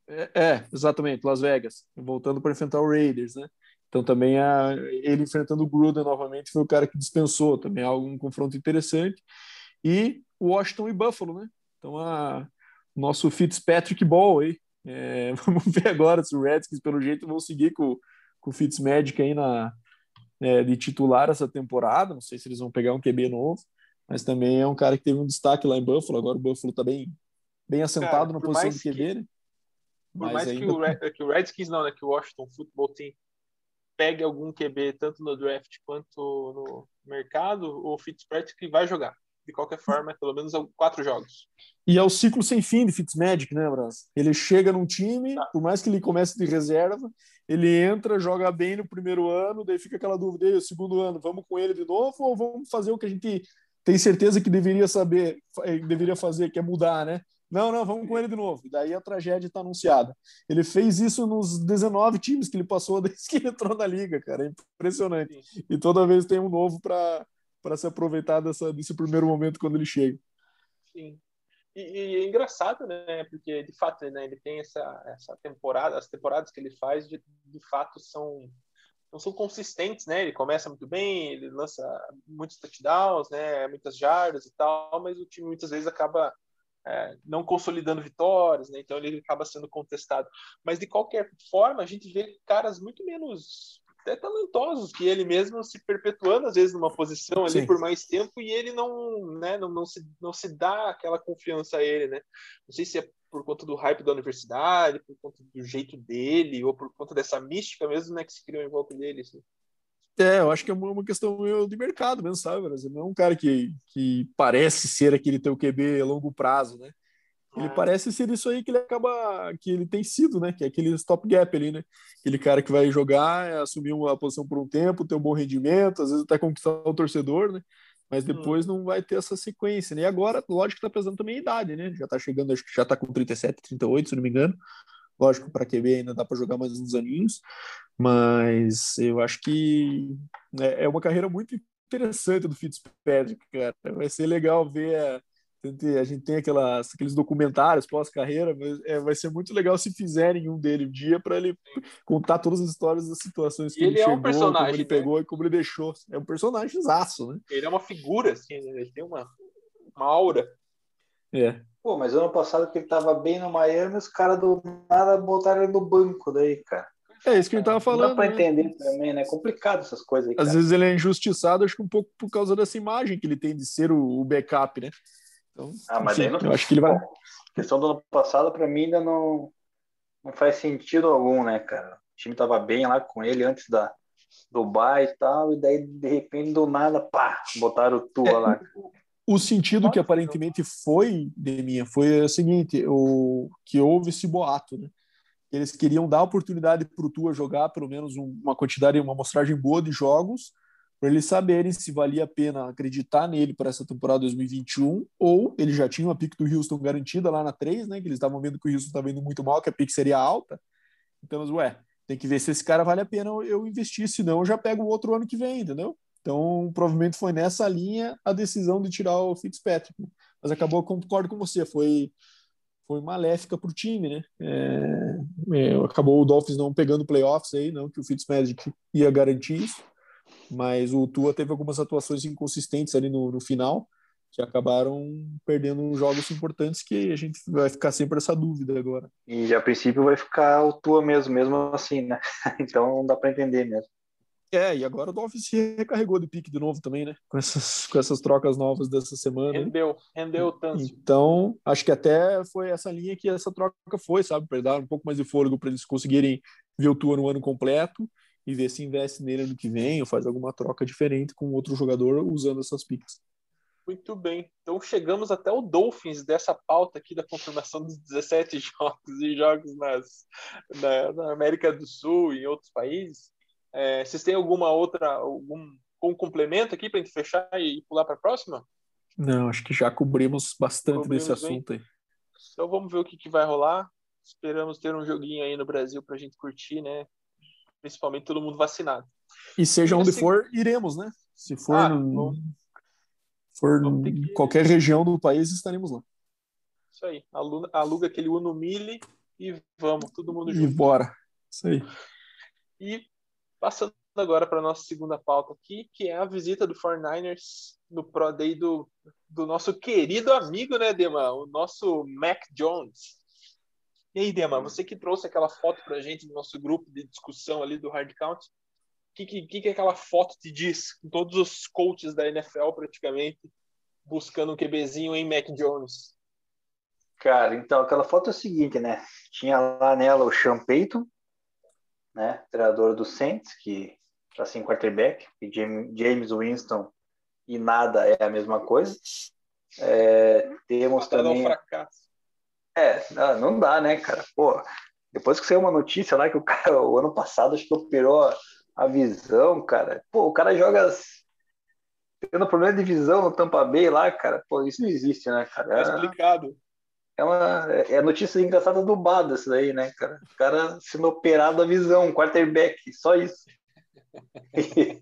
é, é, exatamente, Las Vegas, voltando para enfrentar o Raiders, né? Então também a, ele enfrentando o Gruden novamente foi o cara que dispensou, também é um confronto interessante. E Washington e Buffalo, né? Então a nosso Fitzpatrick Ball aí. É, vamos ver agora se o Redskins, pelo jeito, vão seguir com, com o Fitzmagic aí na, é, de titular essa temporada. Não sei se eles vão pegar um QB novo, mas também é um cara que teve um destaque lá em Buffalo. Agora o Buffalo está bem, bem assentado cara, na posição de QB, que, né? Por mais ainda... que, o Red, que o Redskins não, né? Que o Washington Football Team pegue algum QB tanto no draft quanto no mercado, o Fitzpatrick vai jogar. De qualquer forma, pelo menos quatro jogos. E é o ciclo sem fim de Fitzmagic, né, Bras? Ele chega num time, tá. por mais que ele comece de reserva, ele entra, joga bem no primeiro ano, daí fica aquela dúvida, aí, o segundo ano, vamos com ele de novo ou vamos fazer o que a gente tem certeza que deveria saber, eh, deveria fazer, que é mudar, né? Não, não, vamos com ele de novo. E daí a tragédia está anunciada. Ele fez isso nos 19 times que ele passou desde que ele entrou na liga, cara. É impressionante. Sim. E toda vez tem um novo para se aproveitar dessa, desse primeiro momento quando ele chega. Sim. E, e, é engraçado, né? Porque de fato, né, ele tem essa, essa temporada, as temporadas que ele faz de, de fato são não são consistentes, né? Ele começa muito bem, ele lança muitos touchdowns, né? Muitas jardas e tal, mas o time muitas vezes acaba é, não consolidando vitórias, né? então ele acaba sendo contestado. Mas de qualquer forma, a gente vê caras muito menos até talentosos que ele mesmo se perpetuando às vezes numa posição ali Sim. por mais tempo e ele não, né, não, não, se, não se dá aquela confiança a ele, né? Não sei se é por conta do hype da universidade, por conta do jeito dele ou por conta dessa mística mesmo, né, que se criou em volta dele. Assim. É, eu acho que é uma questão de mercado mesmo, sabe, Brasil? Não é um cara que, que parece ser aquele teu QB a longo prazo, né? Ele é. parece ser isso aí que ele acaba, que ele tem sido, né? Que é aquele stop gap ali, né? Aquele cara que vai jogar, assumir uma posição por um tempo, ter um bom rendimento, às vezes até conquistar o torcedor, né? Mas depois hum. não vai ter essa sequência, né? E agora, lógico que tá pesando também a idade, né? Já tá chegando, acho que já tá com 37, 38, se não me engano. Lógico, para QB ainda dá para jogar mais uns aninhos, mas eu acho que é, é uma carreira muito interessante do Fitzpatrick, cara. Vai ser legal ver. A, a gente tem aquelas, aqueles documentários pós-carreira, mas é, vai ser muito legal se fizerem um dele um dia para ele contar todas as histórias das situações que ele, ele é chegou, um personagem, como ele né? pegou e como ele deixou. É um personagem zaço, né? Ele é uma figura, assim, né? ele tem uma, uma aura. É. Pô, mas ano passado que ele tava bem no Miami, os caras do nada botaram ele no banco daí, cara. É isso que ele tava falando. Não dá pra né? entender também, né? É complicado essas coisas aí. Às cara. vezes ele é injustiçado, acho que um pouco por causa dessa imagem que ele tem de ser o, o backup, né? Então, ah, mas enfim, não... eu acho que ele vai. A questão do ano passado, para mim, ainda não, não faz sentido algum, né, cara? O time tava bem lá com ele antes da Dubai e tal, e daí, de repente, do nada, pá, botaram o Tua é, lá. O sentido que aparentemente foi, Deminha, foi o seguinte, o, que houve esse boato, né? Eles queriam dar oportunidade para o Tua jogar pelo menos uma quantidade, uma amostragem boa de jogos, para eles saberem se valia a pena acreditar nele para essa temporada 2021, ou ele já tinha uma pick do Houston garantida lá na 3, né? Que eles estavam vendo que o Houston estava indo muito mal, que a pick seria alta. Então, ué, tem que ver se esse cara vale a pena eu investir, senão eu já pego o outro ano que vem, entendeu? Então, provavelmente foi nessa linha a decisão de tirar o Fitzpatrick. Né? Mas acabou, concordo com você, foi, foi maléfica para o time, né? É, é, acabou o Dolphins não pegando playoffs aí, não que o Fitzpatrick ia garantir isso, mas o Tua teve algumas atuações inconsistentes ali no, no final, que acabaram perdendo jogos importantes que a gente vai ficar sempre essa dúvida agora. E a princípio vai ficar o Tua mesmo, mesmo assim, né? Então não dá para entender mesmo. É, e agora o Dolphins se recarregou de pique de novo também, né? Com essas, com essas trocas novas dessa semana. Rendeu, rendeu tanto. Então, acho que até foi essa linha que essa troca foi, sabe? Para dar um pouco mais de fôlego para eles conseguirem ver o Tua no ano completo e ver se investe nele ano que vem ou faz alguma troca diferente com outro jogador usando essas piques. Muito bem. Então chegamos até o Dolphins dessa pauta aqui da confirmação dos 17 jogos e jogos nas, na, na América do Sul e em outros países. É, vocês têm alguma outra, algum um complemento aqui para a gente fechar e pular para a próxima? Não, acho que já cobrimos bastante cobrimos desse assunto bem. aí. Então vamos ver o que, que vai rolar. Esperamos ter um joguinho aí no Brasil para a gente curtir, né? Principalmente todo mundo vacinado. E seja e onde assim... for, iremos, né? Se for, ah, no... for em qualquer região do país, estaremos lá. Isso aí. Aluga, aluga aquele Uno Mille e vamos, todo mundo junto. E bora. Isso aí. E Passando agora para a nossa segunda pauta aqui, que é a visita do 49ers no Pro Day do, do nosso querido amigo, né, Dema? O nosso Mac Jones. E aí, Dema, você que trouxe aquela foto para a gente do nosso grupo de discussão ali do Hard Count, o que, que, que aquela foto te diz? Com todos os coaches da NFL praticamente buscando um QBzinho em Mac Jones. Cara, então aquela foto é o seguinte, né? Tinha lá nela o Sean Payton, né, treinador do Saints, que está sem quarterback, e James Winston e nada é a mesma coisa. É, temos também. Um fracasso. É, não dá, né, cara? Pô, depois que saiu uma notícia lá que o cara, o ano passado, acho que operou a visão, cara. Pô, o cara joga tendo problema de visão no Tampa Bay lá, cara. Pô, isso não existe, né, cara? É explicado. É uma é notícia engraçada do Bada, isso daí, né, cara? O cara sendo operado a visão, quarterback, só isso.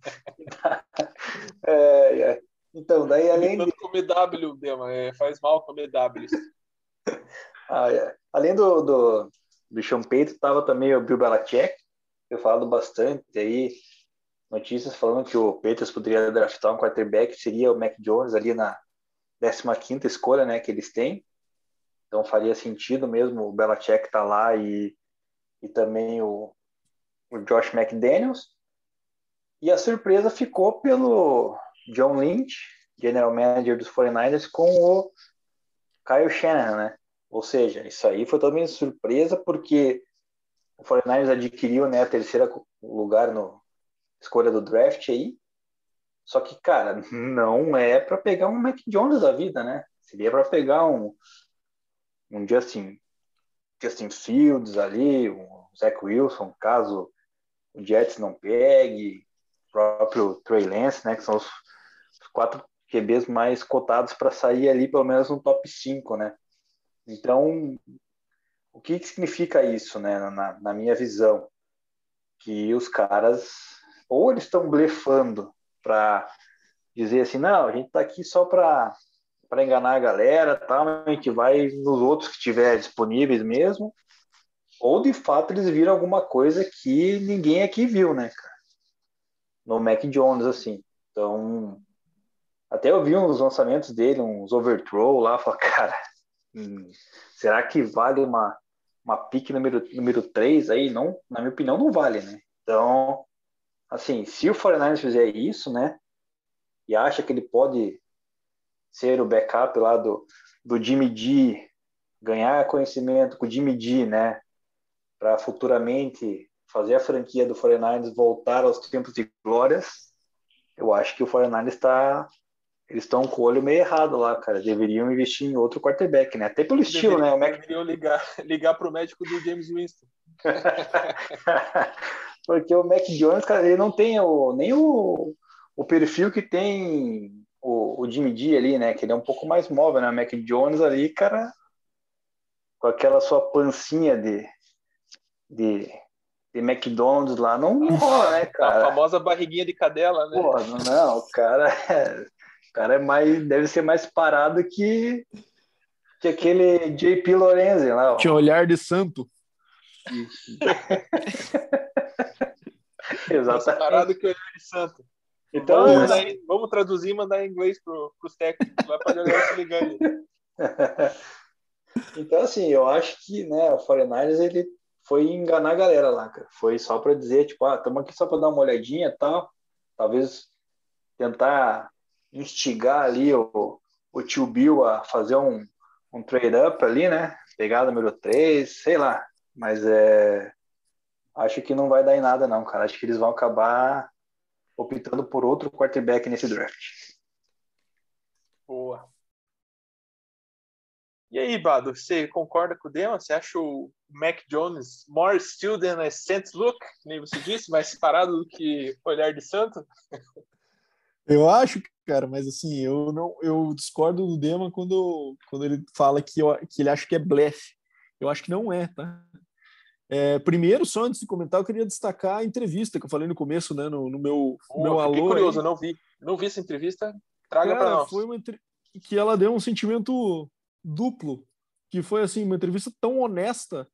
é, é. Então, daí além de. comer W, Dema, é, faz mal comer W. ah, é. Além do, do, do Sean Payton, tava também o Bill Belichick, eu falado bastante aí, notícias falando que o Peters poderia draftar um quarterback, seria o Mac Jones ali na 15 escolha, né, que eles têm. Então faria sentido mesmo o Belichick estar tá lá e, e também o, o Josh McDaniels. E a surpresa ficou pelo John Lynch, general manager dos 49ers, com o Kyle Shanahan, né? Ou seja, isso aí foi também surpresa porque o 49ers adquiriu né, a terceira lugar no escolha do draft aí. Só que, cara, não é para pegar um Mac Jones da vida, né? Seria para pegar um, um Justin, Justin Fields ali, um Zach Wilson, caso o Jets não pegue, o próprio Trey Lance, né, que são os, os quatro QBs mais cotados para sair ali pelo menos no top 5, né? Então, o que, que significa isso, né, na, na minha visão? Que os caras, ou eles estão blefando para dizer assim, não, a gente está aqui só para para enganar a galera, tá? a gente vai nos outros que tiver disponíveis mesmo. Ou de fato eles viram alguma coisa que ninguém aqui viu, né, cara? No Mac Jones, assim. Então, até eu vi uns lançamentos dele, uns overthrow lá, falei, cara, hum, será que vale uma, uma pick número, número 3 aí? Não, na minha opinião, não vale, né? Então, assim, se o 49ers fizer isso, né, e acha que ele pode ser o backup lá do, do Jimmy G, ganhar conhecimento com o Jimmy G, né? Para futuramente fazer a franquia do 49ers voltar aos tempos de glórias, eu acho que o 49ers está eles estão com o olho meio errado lá, cara. Deveriam investir em outro quarterback, né? Até pelo estilo, deveriam, né? O Mac... Deveriam ligar, ligar para o médico do James Winston. Porque o Mac Jones, cara, ele não tem o, nem o, o perfil que tem o, o Jimmy D ali, né? Que ele é um pouco mais móvel, né? O Mac Jones ali, cara, com aquela sua pancinha de, de, de McDonald's lá, não, não rola, né, cara? A famosa barriguinha de cadela, né? Pô, não, o cara é, o cara é mais, deve ser mais parado que, que aquele JP Lorenzen lá. Ó. Tinha olhar de santo. Exatamente. Mais parado que olhar de santo. Então, vamos, mandar, vamos traduzir e mandar em inglês para os técnicos lá para galera se ligando. então, assim, eu acho que né, o 49ers ele foi enganar a galera lá, cara. Foi só para dizer, tipo, ah, estamos aqui só para dar uma olhadinha e tal. Talvez tentar instigar ali o, o tio Bill a fazer um, um trade-up ali, né? Pegar número 3, sei lá. Mas é. Acho que não vai dar em nada, não, cara. Acho que eles vão acabar optando por outro quarterback nesse draft. Boa. E aí, Bado, você concorda com o Dema? Você acha o Mac Jones more still than a saint look, nem você disse, mais separado do que olhar de santo? Eu acho, cara, mas assim, eu não, eu discordo do Dema quando, quando ele fala que, eu, que ele acha que é blefe. Eu acho que não é, tá? É, primeiro, só antes de comentar, eu queria destacar a entrevista que eu falei no começo, né, no, no meu, oh, meu alô. curioso, aí. não vi, não vi essa entrevista. Traga para nós. Foi uma que ela deu um sentimento duplo, que foi assim uma entrevista tão honesta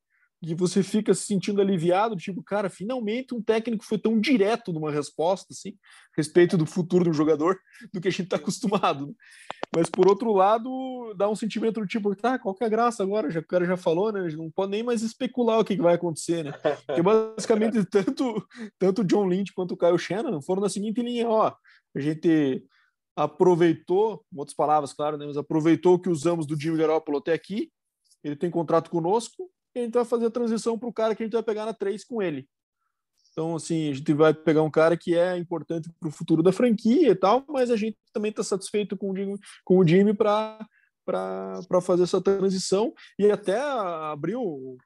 que você fica se sentindo aliviado, tipo, cara, finalmente um técnico foi tão direto numa resposta, assim, a respeito do futuro do jogador, do que a gente está acostumado. Né? Mas, por outro lado, dá um sentimento do tipo, tá, qual que é a graça agora? Já, o cara já falou, né? Não pode nem mais especular o que, que vai acontecer, né? Porque, basicamente, tanto, tanto o John Lynch quanto o Kyle Shannon foram na seguinte linha, ó, a gente aproveitou, em outras palavras, claro, né, mas aproveitou que usamos do Jimmy Garoppolo até aqui, ele tem contrato conosco, e a gente vai fazer a transição para o cara que a gente vai pegar na 3 com ele. Então, assim, a gente vai pegar um cara que é importante para o futuro da franquia e tal, mas a gente também está satisfeito com o Jimmy, com o Jimmy para para fazer essa transição e até abriu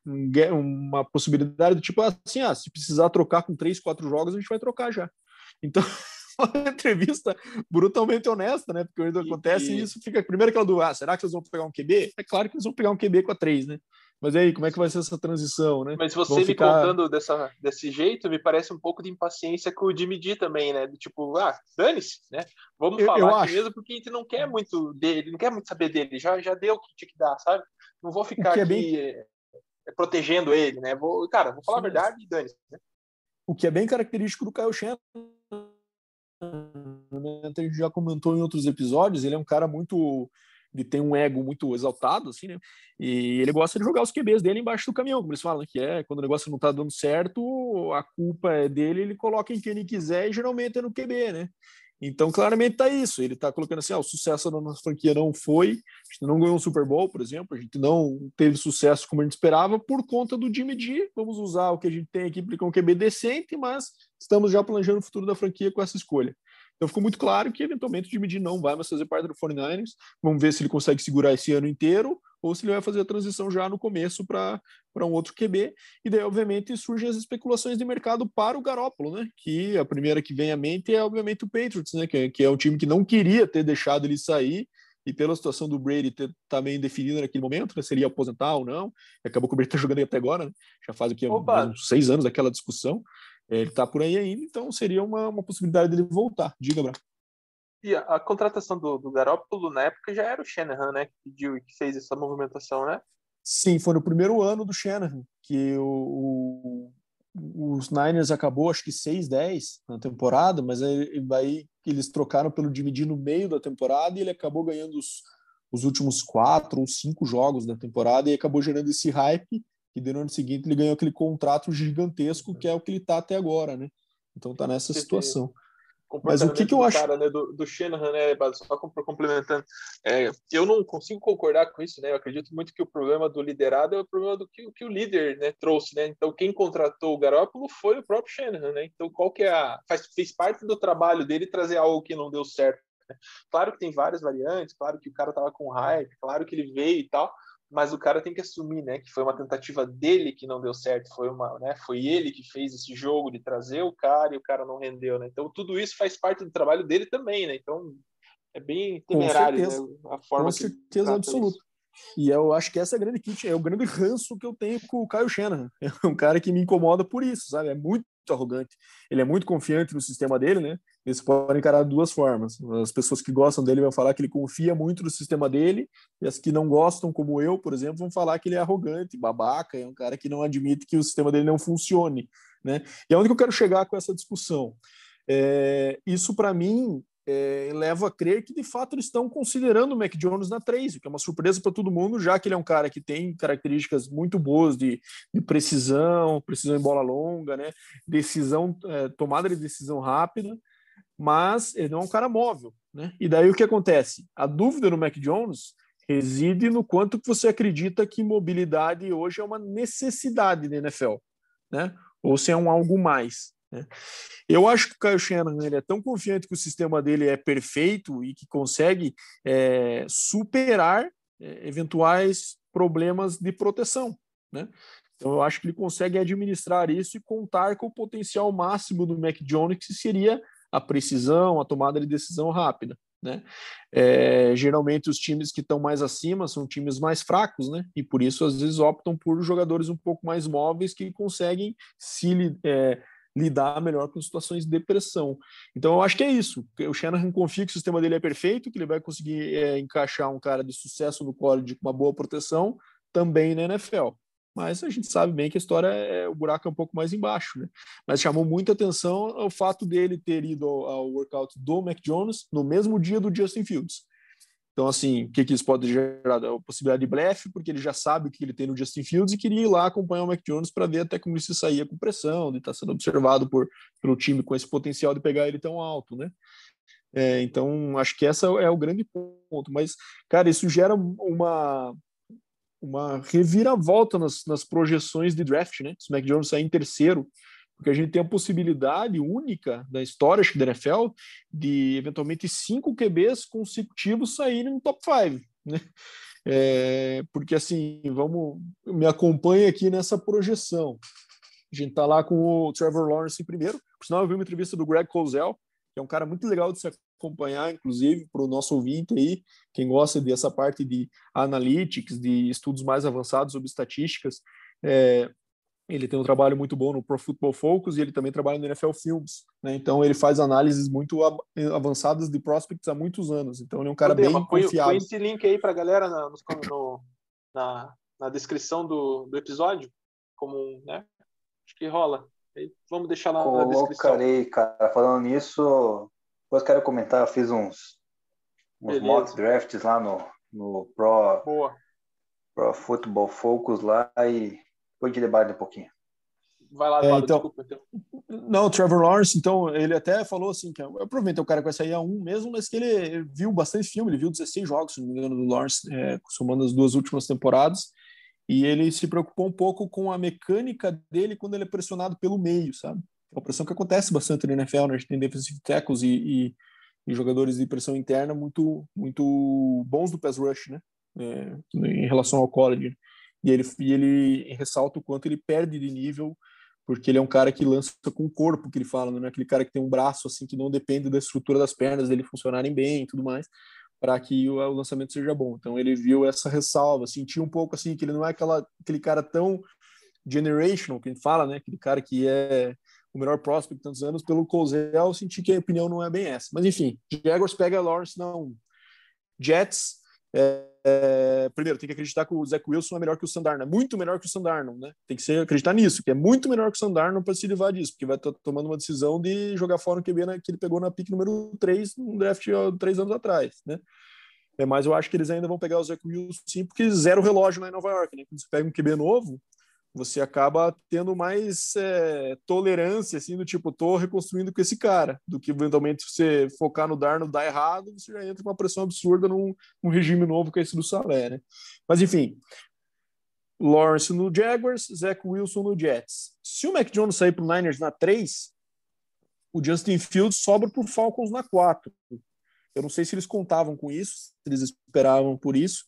um, uma possibilidade do tipo assim, ah, se precisar trocar com três, quatro jogos, a gente vai trocar já. Então, uma entrevista brutalmente honesta, né? Porque quando acontece e... isso, fica primeiro aquela do ah, será que eles vão pegar um QB? É claro que eles vão pegar um QB com a 3, né? Mas aí, como é que vai ser essa transição, né? Mas você me contando dessa, desse jeito, me parece um pouco de impaciência com o Jimmy D também, né? Do tipo, ah, dane-se, né? Vamos eu, falar eu aqui acho. mesmo porque a gente não quer muito dele, não quer muito saber dele, já, já deu o que tinha que dar, sabe? Não vou ficar é aqui bem... é, protegendo ele, né? Vou, cara, vou falar Sim. a verdade e dane-se, né? O que é bem característico do Kyle Shannon, né? a gente já comentou em outros episódios, ele é um cara muito ele tem um ego muito exaltado, assim, né? E ele gosta de jogar os QBs dele embaixo do caminhão, como eles falam, que é quando o negócio não tá dando certo, a culpa é dele, ele coloca em quem ele quiser e geralmente é no QB, né? Então, claramente tá isso. Ele tá colocando assim: ah, o sucesso da nossa franquia não foi, a gente não ganhou um Super Bowl, por exemplo, a gente não teve sucesso como a gente esperava por conta do Jimmy G. Vamos usar o que a gente tem aqui para um QB decente, mas estamos já planejando o futuro da franquia com essa escolha. Então ficou muito claro que eventualmente o Jimmy G não vai mais fazer parte do 49ers. Vamos ver se ele consegue segurar esse ano inteiro ou se ele vai fazer a transição já no começo para um outro QB. E daí, obviamente, surgem as especulações de mercado para o Garópolo, né? Que a primeira que vem à mente é, obviamente, o Patriots, né? Que, é, que é um time que não queria ter deixado ele sair e pela situação do Brady ter também tá definida naquele momento, né, se ele ia aposentar ou não, acabou que o Brady tá jogando aí até agora, né, já faz aqui uns seis anos daquela discussão, ele está por aí ainda, então seria uma, uma possibilidade dele voltar. Diga, Bra. E a, a, contratação do, do Garoppolo na época já era o Shanahan, né? Que pediu e que fez essa movimentação, né? Sim, foi no primeiro ano do Shanahan que o, o, os Niners acabou, acho que 6-10 na temporada, mas aí, aí eles trocaram pelo dividir no meio da temporada e ele acabou ganhando os, os últimos quatro ou cinco jogos da temporada e acabou gerando esse hype que no ano seguinte ele ganhou aquele contrato gigantesco que é o que ele está até agora, né? Então tá nessa situação. Mas o que, que eu acho cara, né, do, do Shanahan, né, só complementando, é, eu não consigo concordar com isso, né? Eu acredito muito que o problema do liderado é o problema do que, que o líder, né, trouxe, né? Então quem contratou o Garoppolo foi o próprio Shanahan, né? Então qual que é a faz fez parte do trabalho dele trazer algo que não deu certo. Né? Claro que tem várias variantes, claro que o cara tava com hype, claro que ele veio e tal, mas o cara tem que assumir, né, que foi uma tentativa dele que não deu certo, foi uma, né, foi ele que fez esse jogo de trazer o cara e o cara não rendeu, né? Então tudo isso faz parte do trabalho dele também, né? Então é bem temerário, né, a forma Com certeza absoluta. E eu acho que essa é a grande kit, é o grande ranço que eu tenho com o Caio Shanahan. É um cara que me incomoda por isso, sabe? É muito arrogante. Ele é muito confiante no sistema dele, né? Eles podem encarar de duas formas. As pessoas que gostam dele vão falar que ele confia muito no sistema dele, e as que não gostam, como eu, por exemplo, vão falar que ele é arrogante, babaca, é um cara que não admite que o sistema dele não funcione, né? E aonde que eu quero chegar com essa discussão? É, isso para mim é, leva a crer que de fato eles estão considerando o Mac Jones na 3, o que é uma surpresa para todo mundo, já que ele é um cara que tem características muito boas de, de precisão, precisão em bola longa, né? decisão, é, tomada de decisão rápida, mas ele não é um cara móvel. Né? E daí o que acontece? A dúvida no Mac Jones reside no quanto você acredita que mobilidade hoje é uma necessidade da NFL, né? ou se é um algo mais. Né? Eu acho que o Kyle Shanahan ele é tão confiante que o sistema dele é perfeito e que consegue é, superar é, eventuais problemas de proteção. Né? Então, eu acho que ele consegue administrar isso e contar com o potencial máximo do Mac Jones, que seria a precisão, a tomada de decisão rápida. Né? É, geralmente os times que estão mais acima são times mais fracos, né? E por isso às vezes optam por jogadores um pouco mais móveis que conseguem se é, lidar melhor com situações de depressão. Então, eu acho que é isso. O Shanahan confia que o sistema dele é perfeito, que ele vai conseguir é, encaixar um cara de sucesso no college com uma boa proteção também na NFL. Mas a gente sabe bem que a história é o buraco é um pouco mais embaixo, né? Mas chamou muita atenção o fato dele ter ido ao, ao workout do Mac Jones no mesmo dia do Justin Fields. Então, assim, o que, que isso pode gerar? A possibilidade de blefe, porque ele já sabe o que ele tem no Justin Fields e queria ir lá acompanhar o Mac Jones para ver até como ele se saía com pressão, de estar tá sendo observado por, pelo time com esse potencial de pegar ele tão alto, né? É, então, acho que essa é o grande ponto. Mas, cara, isso gera uma, uma reviravolta nas, nas projeções de draft, né? Se o Mac Jones sair em terceiro, porque a gente tem a possibilidade única da história acho, da NFL de eventualmente cinco QBs consecutivos saírem no top 5, né? É, porque assim, vamos, me acompanha aqui nessa projeção. A gente tá lá com o Trevor Lawrence em primeiro. Por sinal, eu vi uma entrevista do Greg Cozell, que é um cara muito legal de se acompanhar, inclusive, para o nosso ouvinte aí, quem gosta dessa parte de analytics, de estudos mais avançados sobre estatísticas. É, ele tem um trabalho muito bom no Pro Football Focus e ele também trabalha no NFL Films, né? Então ele faz análises muito avançadas de prospects há muitos anos. Então ele é um cara bem põe, confiável. Põe esse link aí para a galera na, no, na, na, descrição do, do episódio, como né? Acho que rola. Vamos deixar lá Colocarei, na descrição. Colocarei, cara. Falando nisso, depois quero comentar. Eu fiz uns, uns mock drafts lá no, no Pro, Boa. Pro Football Focus lá e depois de debate um pouquinho. Vai lá, é, então, desculpa, então. Não, o Trevor Lawrence, então, ele até falou assim, que provavelmente o cara que vai sair a um mesmo, mas que ele viu bastante filme, ele viu 16 jogos, se não me engano, do Lawrence, é, somando as duas últimas temporadas, e ele se preocupou um pouco com a mecânica dele quando ele é pressionado pelo meio, sabe? É uma pressão que acontece bastante no NFL, né? A gente tem defensive tackles e, e, e, jogadores de pressão interna muito, muito bons do pass rush, né? É, em relação ao college. E ele, e ele ressalta o quanto ele perde de nível, porque ele é um cara que lança com o corpo, que ele fala, não é aquele cara que tem um braço assim que não depende da estrutura das pernas dele funcionarem bem e tudo mais, para que o, o, lançamento seja bom. Então ele viu essa ressalva, sentiu um pouco assim que ele não é aquela, aquele cara tão generational que a gente fala, né? Aquele cara que é o melhor prospect de tantos anos, pelo Cozel, senti que a opinião não é bem essa. Mas enfim, Jaguars pega Lawrence não. Jets é, é, primeiro, tem que acreditar que o Zach Wilson é melhor que o Sandarno, é muito melhor que o Sandarno, né? Tem que ser, acreditar nisso, que é muito melhor que o Sandarno para se livrar disso, porque vai estar tomando uma decisão de jogar fora o QB na, que ele pegou na pick número 3 no draft ó, três anos atrás, né? É, mas eu acho que eles ainda vão pegar o Zach Wilson sim, porque zero relógio lá em Nova York, né? Quando você pega um QB novo, você acaba tendo mais é, tolerância, assim, do tipo, tô reconstruindo com esse cara, do que eventualmente você focar no Darno, dar errado, você já entra com uma pressão absurda num, num regime novo que é esse do Salé, né? Mas enfim, Lawrence no Jaguars, Zach Wilson no Jets. Se o Mac Jones sair pro Niners na 3, o Justin Fields sobra pro Falcons na 4. Eu não sei se eles contavam com isso, se eles esperavam por isso.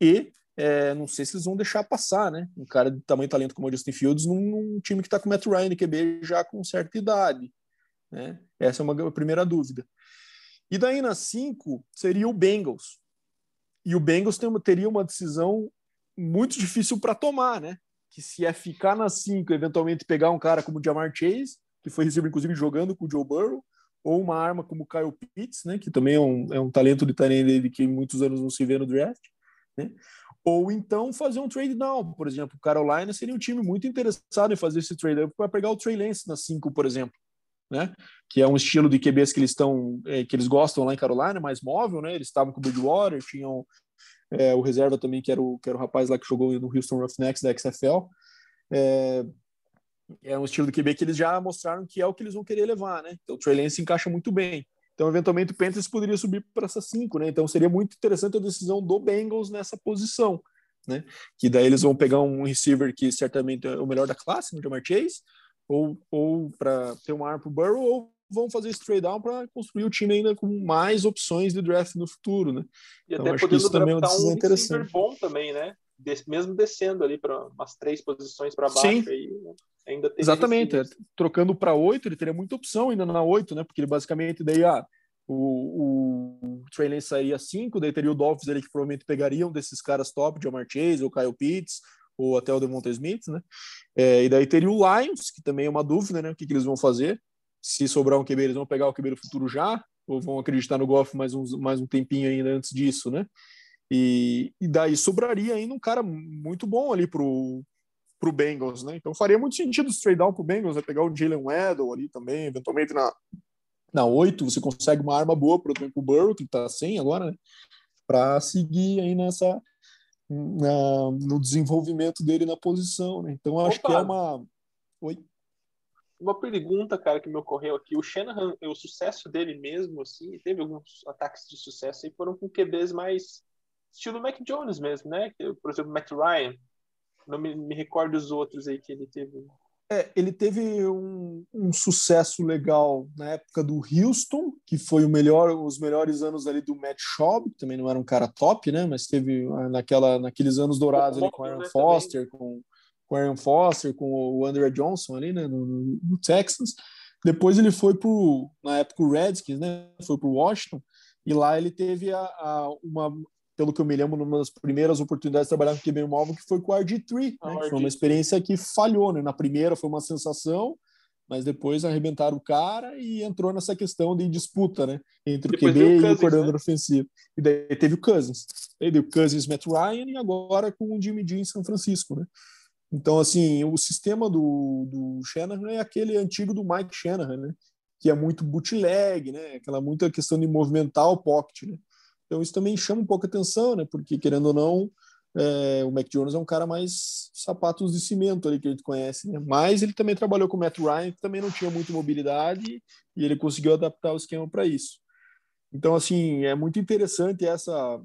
E é, não sei se eles vão deixar passar, né? Um cara de tamanho e talento como o Justin Fields num, num time que está com o Matt Ryan e QB já com certa idade. Né? Essa é uma primeira dúvida. E daí na 5 seria o Bengals. E o Bengals tem, teria uma decisão muito difícil para tomar, né? Que se é ficar na 5, eventualmente pegar um cara como o Jamar Chase, que foi receiver inclusive jogando com o Joe Burrow, ou uma arma como o Kyle Pitts, né? Que também é um, é um talento de talento que muitos anos não se vê no draft, né? Ou então fazer um trade down, por exemplo. Carolina seria um time muito interessado em fazer esse trade para pegar o Trey Lance na 5, por exemplo. né? Que é um estilo de QBs que eles estão, é, que eles gostam lá em Carolina, mais móvel, né? Eles estavam com o Bridgewater, tinham é, o reserva também, que era o, que era o rapaz lá que jogou no Houston Roughnecks da XFL. É, é um estilo de QB que eles já mostraram que é o que eles vão querer levar, né? Então o Trey Lance encaixa muito bem. Então, eventualmente, o Panthers poderia subir para essas cinco, né? Então, seria muito interessante a decisão do Bengals nessa posição, né? Que daí eles vão pegar um receiver que certamente é o melhor da classe, no Jamar Chase, ou, ou para ter uma arma para o Burrow, ou vão fazer esse trade down para construir o time ainda com mais opções de draft no futuro, né? E então, até podendo também é uma decisão um interessante. bom também, né? Mesmo descendo ali para umas três posições para baixo, Sim. Aí, né? ainda tem Exatamente, é, trocando para oito, ele teria muita opção ainda na oito, né? Porque ele basicamente daí ah, o, o Trey Lance sairia cinco, daí teria o Dolphins ali que provavelmente pegariam desses caras top, Jamar Chase ou Kyle Pitts ou até o Devonta Smith, né? É, e daí teria o Lions, que também é uma dúvida, né? O que, que eles vão fazer? Se sobrar um QB, eles vão pegar o QB do futuro já? Ou vão acreditar no Goff mais, uns, mais um tempinho ainda antes disso, né? E, e daí sobraria ainda um cara muito bom ali pro, pro Bengals, né? Então faria muito sentido esse trade down pro Bengals, né? pegar o Jalen Waddle ali também, eventualmente na, na 8 você consegue uma arma boa pro, pro Burrow, que tá sem agora, né? Para seguir aí nessa na, no desenvolvimento dele na posição, né? Então acho Opa. que é uma Oi. Uma pergunta, cara, que me ocorreu aqui. O Shanahan, o sucesso dele mesmo, assim, teve alguns ataques de sucesso e foram com QBs mais estilo Mac Jones mesmo, né? Por exemplo, Matt Ryan. Não me, me recordo os outros aí que ele teve. É, ele teve um, um, sucesso legal na época do Houston, que foi o melhor, os melhores anos ali do Matt Schaub, que também não era um cara top, né? Mas teve ah, naquela, naqueles anos dourados ali com o Aaron né, Foster, com, com o Aaron Foster, com o Andrew Johnson ali, né? No, no, no Texans. Depois ele foi pro, na época o Redskins, né? Foi pro Washington e lá ele teve a, a, uma pelo que eu me lembro, numa das primeiras oportunidades de trabalhar com QB móvel, que foi com o RG3, né? que foi uma experiência que falhou, né? Na primeira foi uma sensação, mas depois arrebentaram o cara e entrou nessa questão de disputa, né? Entre depois o QB o Cousins, e o coordenador né? ofensivo. E daí teve o Cousins. Aí deu o Cousins, Matt Ryan e agora com o Jimmy G em São Francisco, né? Então, assim, o sistema do, do Shanahan é aquele antigo do Mike Shanahan, né? Que é muito bootleg, né? Aquela muita questão de movimentar o pocket, né? Então isso também chama um pouco a atenção, né? Porque querendo ou não, é, o Mac Jones é um cara mais sapatos de cimento ali que a gente conhece, né? Mas ele também trabalhou com o Matt Ryan, que também não tinha muita mobilidade e ele conseguiu adaptar o esquema para isso. Então assim é muito interessante essa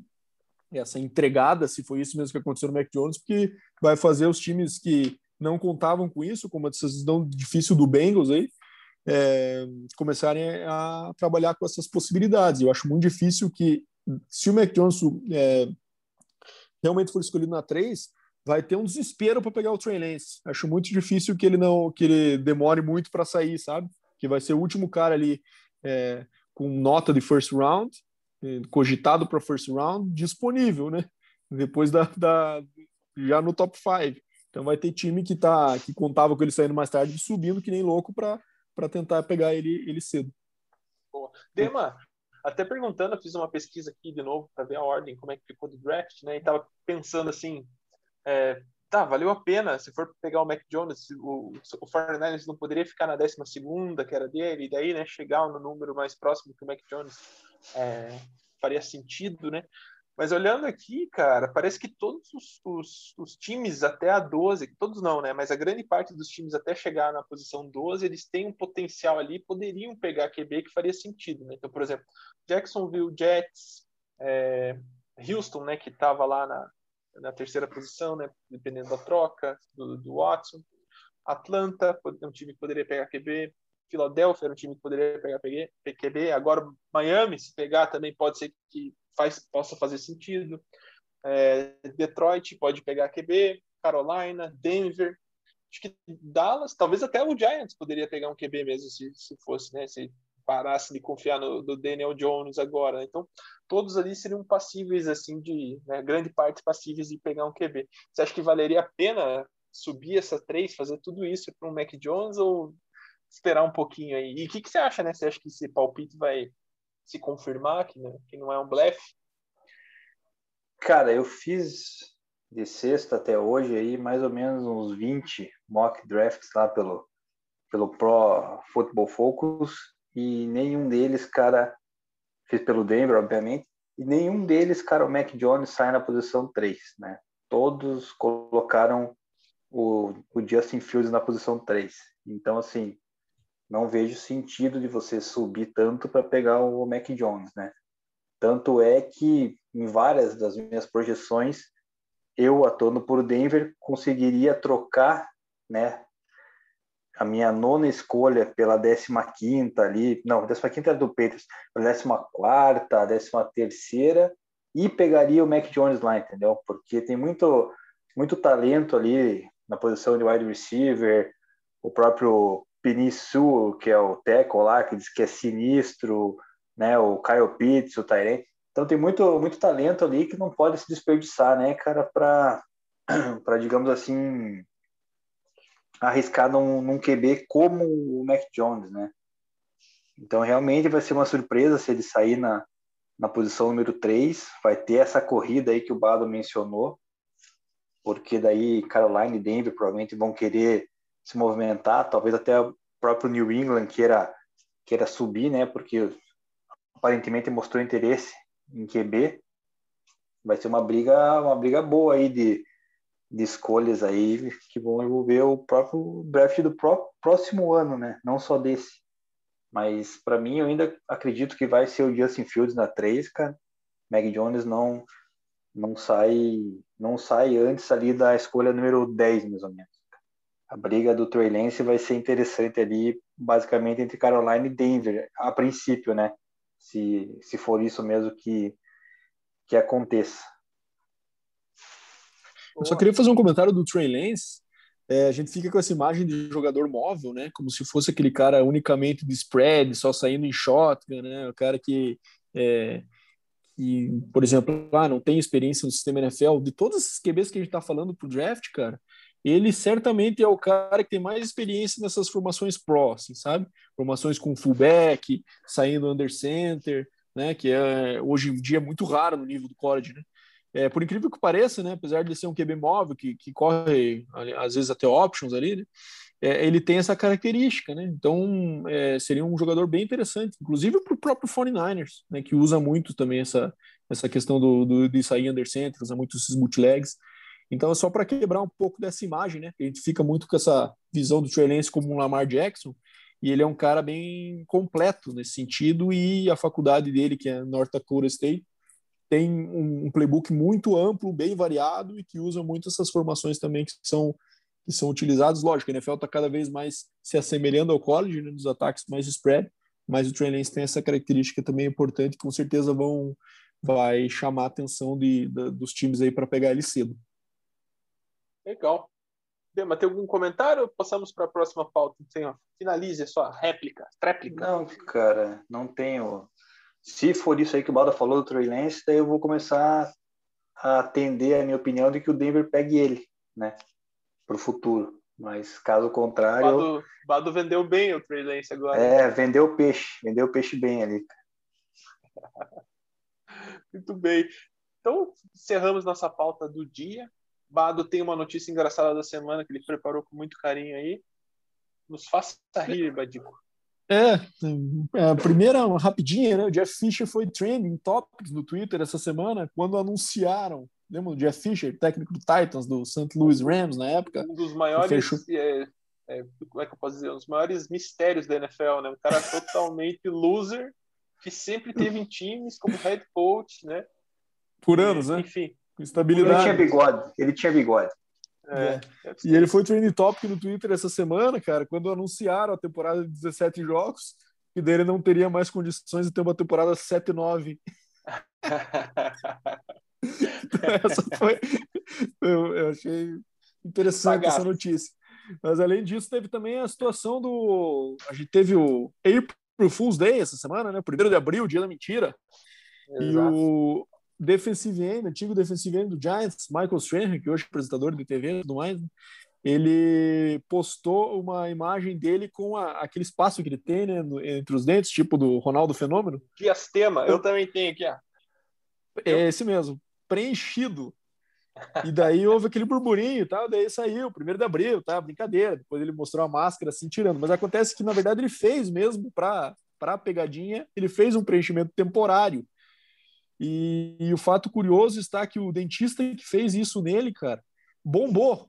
essa entregada, se foi isso mesmo que aconteceu no Mac Jones, porque vai fazer os times que não contavam com isso, como a decisão difícil do Bengals aí, é, começarem a trabalhar com essas possibilidades. Eu acho muito difícil que se o Mac é, realmente for escolhido na 3, vai ter um desespero para pegar o Trey Lance. Acho muito difícil que ele não que ele demore muito para sair, sabe? Que vai ser o último cara ali é, com nota de first round, é, cogitado para first round, disponível, né? Depois da, da já no top 5. Então vai ter time que tá que contava com ele saindo mais tarde subindo que nem louco para tentar pegar ele ele cedo. Boa. Dema, até perguntando, eu fiz uma pesquisa aqui de novo para ver a ordem, como é que ficou do draft, né? E tava pensando assim, é, tá, valeu a pena, se for pegar o Mac Jones, o, o 49ers não poderia ficar na 12 segunda, que era dele, e daí, né, chegar no número mais próximo que o Mac Jones é, faria sentido, né? Mas olhando aqui, cara, parece que todos os, os, os, times até a 12, todos não, né? Mas a grande parte dos times até chegar na posição 12, eles têm um potencial ali, poderiam pegar QB que faria sentido, né? Então, por exemplo, Jacksonville Jets, é, Houston, né, que estava lá na, na terceira posição, né, dependendo da troca do, do Watson. Atlanta, um time que poderia pegar QB. Philadelphia era um time que poderia pegar QB. Agora, Miami, se pegar, também pode ser que faz, possa fazer sentido. É, Detroit pode pegar QB, Carolina, Denver. Acho que Dallas, talvez até o Giants poderia pegar um QB mesmo se, se fosse, né? Se parasse de confiar no Daniel Jones agora. Né? Então, todos ali seriam passíveis, assim, de né, grande parte passíveis de pegar um QB. Você acha que valeria a pena subir essa três, fazer tudo isso para um Mac Jones ou esperar um pouquinho aí? E o que, que, você acha, né? Você acha que esse palpite vai se confirmar, que, né, que não é um blefe? Cara, eu fiz de sexta até hoje aí mais ou menos uns 20 mock drafts lá pelo pelo Pro Football Focus e nenhum deles, cara, fiz pelo Denver, obviamente, e nenhum deles, cara, o Mac Jones sai na posição 3, né? Todos colocaram o, o Justin Fields na posição 3. Então, assim, não vejo sentido de você subir tanto para pegar o Mac Jones, né? Tanto é que em várias das minhas projeções, eu atuando por Denver conseguiria trocar, né, a minha nona escolha pela décima quinta ali, não, décima quinta era do Peters, pela décima quarta, décima terceira, e pegaria o Mac Jones lá, entendeu? Porque tem muito, muito talento ali na posição de wide receiver, o próprio Pinisu, que é o Teco lá, que diz que é sinistro, né? O Kyle Pitts, o Tyrant. Então tem muito, muito talento ali que não pode se desperdiçar, né, cara, para, digamos assim, arriscar num, num QB como o Mac Jones, né? Então, realmente vai ser uma surpresa se ele sair na, na posição número 3. Vai ter essa corrida aí que o Bado mencionou, porque daí Carolina e Denver provavelmente vão querer se movimentar, talvez até o próprio New England queira, queira subir, né? Porque aparentemente mostrou interesse em QB. Vai ser uma briga, uma briga boa aí de, de escolhas aí que vão envolver o próprio draft do pró próximo ano, né? Não só desse. Mas para mim eu ainda acredito que vai ser o Justin Fields na 3, cara. Mag Jones não não sai não sai antes ali da escolha número 10, mais ou menos. A briga do Trey Lance vai ser interessante ali, basicamente entre Carolina e Denver, a princípio, né? Se, se for isso mesmo que, que aconteça. Eu só queria fazer um comentário do Trey Lance. É, a gente fica com essa imagem de jogador móvel, né? Como se fosse aquele cara unicamente de spread, só saindo em shotgun, né? O cara que, é, que por exemplo, ah, não tem experiência no sistema NFL. De todos esses QBs que a gente está falando pro draft, cara, ele certamente é o cara que tem mais experiência nessas formações pro, assim, sabe? Formações com fullback, saindo under center, né? Que é hoje em dia é muito raro no nível do college, né? É, por incrível que pareça, né, apesar de ser um QB móvel que, que corre às vezes até options ali, né, é, ele tem essa característica, né? Então é, seria um jogador bem interessante, inclusive para o próprio 49ers, né, que usa muito também essa, essa questão do, do, de sair under center, usa muito esses bootlegs. Então é só para quebrar um pouco dessa imagem, né? A gente fica muito com essa visão do Trey Lance como um Lamar Jackson, e ele é um cara bem completo nesse sentido, e a faculdade dele, que é North Dakota State, tem um, playbook muito amplo, bem variado e que usa muito essas formações também que são que são utilizadas. Lógico, a NFL está cada vez mais se assemelhando ao college, né, dos ataques mais spread, mas o Trey Lance tem essa característica também importante, com certeza vão vai chamar a atenção de, de dos times aí para pegar ele cedo. Legal. Dema, tem algum comentário? Passamos para a próxima pauta. Então, finalize a sua réplica, tréplica. Não, cara, não tenho se for isso aí que o Balda falou do Trey Lance, daí eu vou começar a atender a minha opinião de que o Denver pegue ele, né, para o futuro. Mas caso contrário. O Bado, Bado vendeu bem o Trey Lance agora. É, vendeu o peixe, vendeu o peixe bem ali. Muito bem. Então, encerramos nossa pauta do dia. Bado tem uma notícia engraçada da semana que ele preparou com muito carinho aí. Nos faça rir, Badico. É, é, a primeira, rapidinha, né? O Jeff Fisher foi trending topics no Twitter essa semana quando anunciaram. Lembra o Jeff Fisher, técnico do Titans, do St. Louis Rams na época? Um dos maiores. É, é, como é que eu posso dizer? Um dos maiores mistérios da NFL, né? Um cara totalmente loser, que sempre teve em times como head coach, né? Por anos, né? Enfim. Com estabilidade. Ele tinha bigode. Ele tinha bigode. É, é. E ele foi trending topic no Twitter essa semana, cara, quando anunciaram a temporada de 17 jogos, e dele não teria mais condições de ter uma temporada 7-9. então, essa foi. Eu, eu achei interessante essa notícia. Mas além disso, teve também a situação do. A gente teve o April Fool's Day essa semana, né? Primeiro de abril, dia da mentira. Exato. E o, defensive end, antigo defensive end do Giants, Michael Strahan, que hoje é apresentador de TV e tudo mais, né? ele postou uma imagem dele com a, aquele espaço que ele tem né, no, entre os dentes, tipo do Ronaldo Fenômeno. Diastema, eu também tenho aqui. Ó. É esse mesmo, preenchido. E daí houve aquele burburinho e tal, daí saiu, primeiro de abril, tá? Brincadeira. Depois ele mostrou a máscara assim, tirando. Mas acontece que, na verdade, ele fez mesmo para a pegadinha, ele fez um preenchimento temporário. E, e, o fato curioso está que o dentista que fez isso nele, cara, bombou.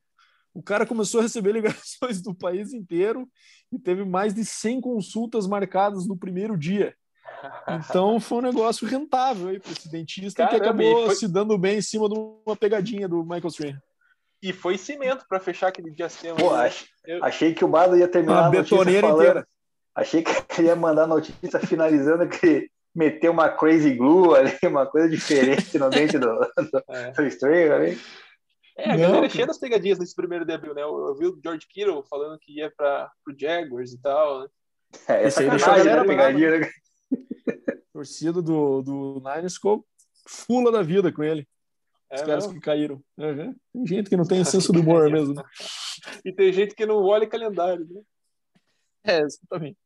O cara começou a receber ligações do país inteiro e teve mais de 100 consultas marcadas no primeiro dia. Então foi um negócio rentável aí para esse dentista Caramba, que acabou foi... se dando bem em cima de uma pegadinha do Michael Strahan. E foi cimento para fechar aquele dia cedo. Pô, eu... achei que o Bado ia terminar a, a betoneira falando... inteira. Achei que ele ia mandar a notícia finalizando que meteu uma crazy glue ali, uma coisa diferente no dente do, do, é. do Strahan ali. É, a galera é cheia das pegadinhas nesse primeiro de abril, né? Eu, eu vi o George Kittle falando que ia para o Jaguars e tal, né? É, essa aí deixou a galera pegadinha, né? torcida do, do Niners ficou fula da vida com ele. É Os caras que caíram. Uhum. Tem gente que não tem senso do humor mesmo. Né? e tem gente que não olha calendário, né? É, exatamente.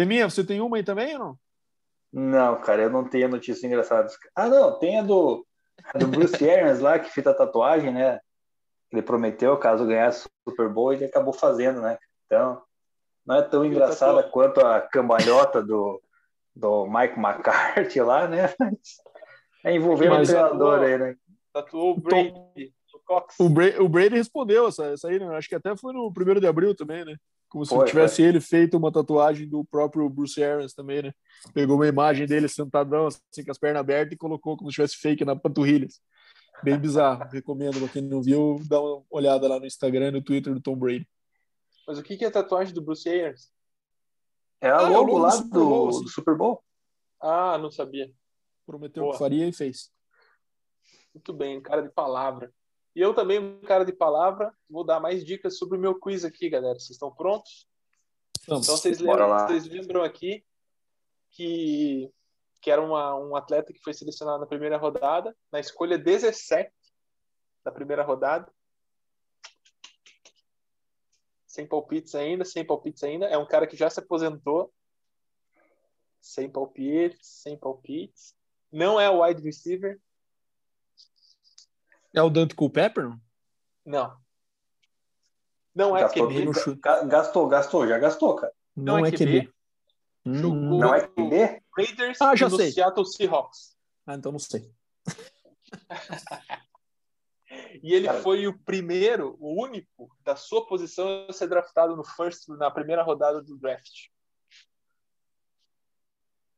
Deminha, você tem uma aí também ou não? Não, cara, eu não tenho notícias engraçadas. Ah, não, tem a do, a do Bruce Arians lá, que fez a tatuagem, né? Ele prometeu, caso ganhasse o Super Bowl, ele acabou fazendo, né? Então, não é tão engraçada quanto a cambalhota do, do Mike McCarthy lá, né? É envolvendo o treinador aí, né? Tatuou o Brady. O, Brady, o Brady respondeu essa, essa aí, né? Acho que até foi no primeiro de abril também, né? Como se foi, tivesse foi. ele feito uma tatuagem do próprio Bruce Arians também, né? Pegou uma imagem dele sentadão, assim, com as pernas abertas e colocou como se tivesse fake na panturrilhas. Bem bizarro. Recomendo pra quem não viu, dá uma olhada lá no Instagram e no Twitter do Tom Brady. Mas o que é a tatuagem do Bruce Arians? É a ah, é logo, lá do Super, Bowl, do Super Bowl. Ah, não sabia. Prometeu Boa. que faria e fez. Muito bem, cara de palavra. E eu também, cara de palavra, vou dar mais dicas sobre o meu quiz aqui, galera. Vocês estão prontos? Vamos. Então vocês lembram, vocês lembram aqui que, que era uma, um atleta que foi selecionado na primeira rodada, na escolha 17 da primeira rodada. Sem palpites ainda, sem palpites ainda. É um cara que já se aposentou. Sem palpites, sem palpites. Não é o wide receiver. É o Dante Culpepper? Não. Não é gastou, QB. Gastou, gastou, já gastou, cara. Não, não é, é QB. QB. Hum, não é QB? Raiders ah, já no sei. Seattle Seahawks. Ah, então não sei. e ele cara. foi o primeiro, o único da sua posição a ser draftado no first, na primeira rodada do draft.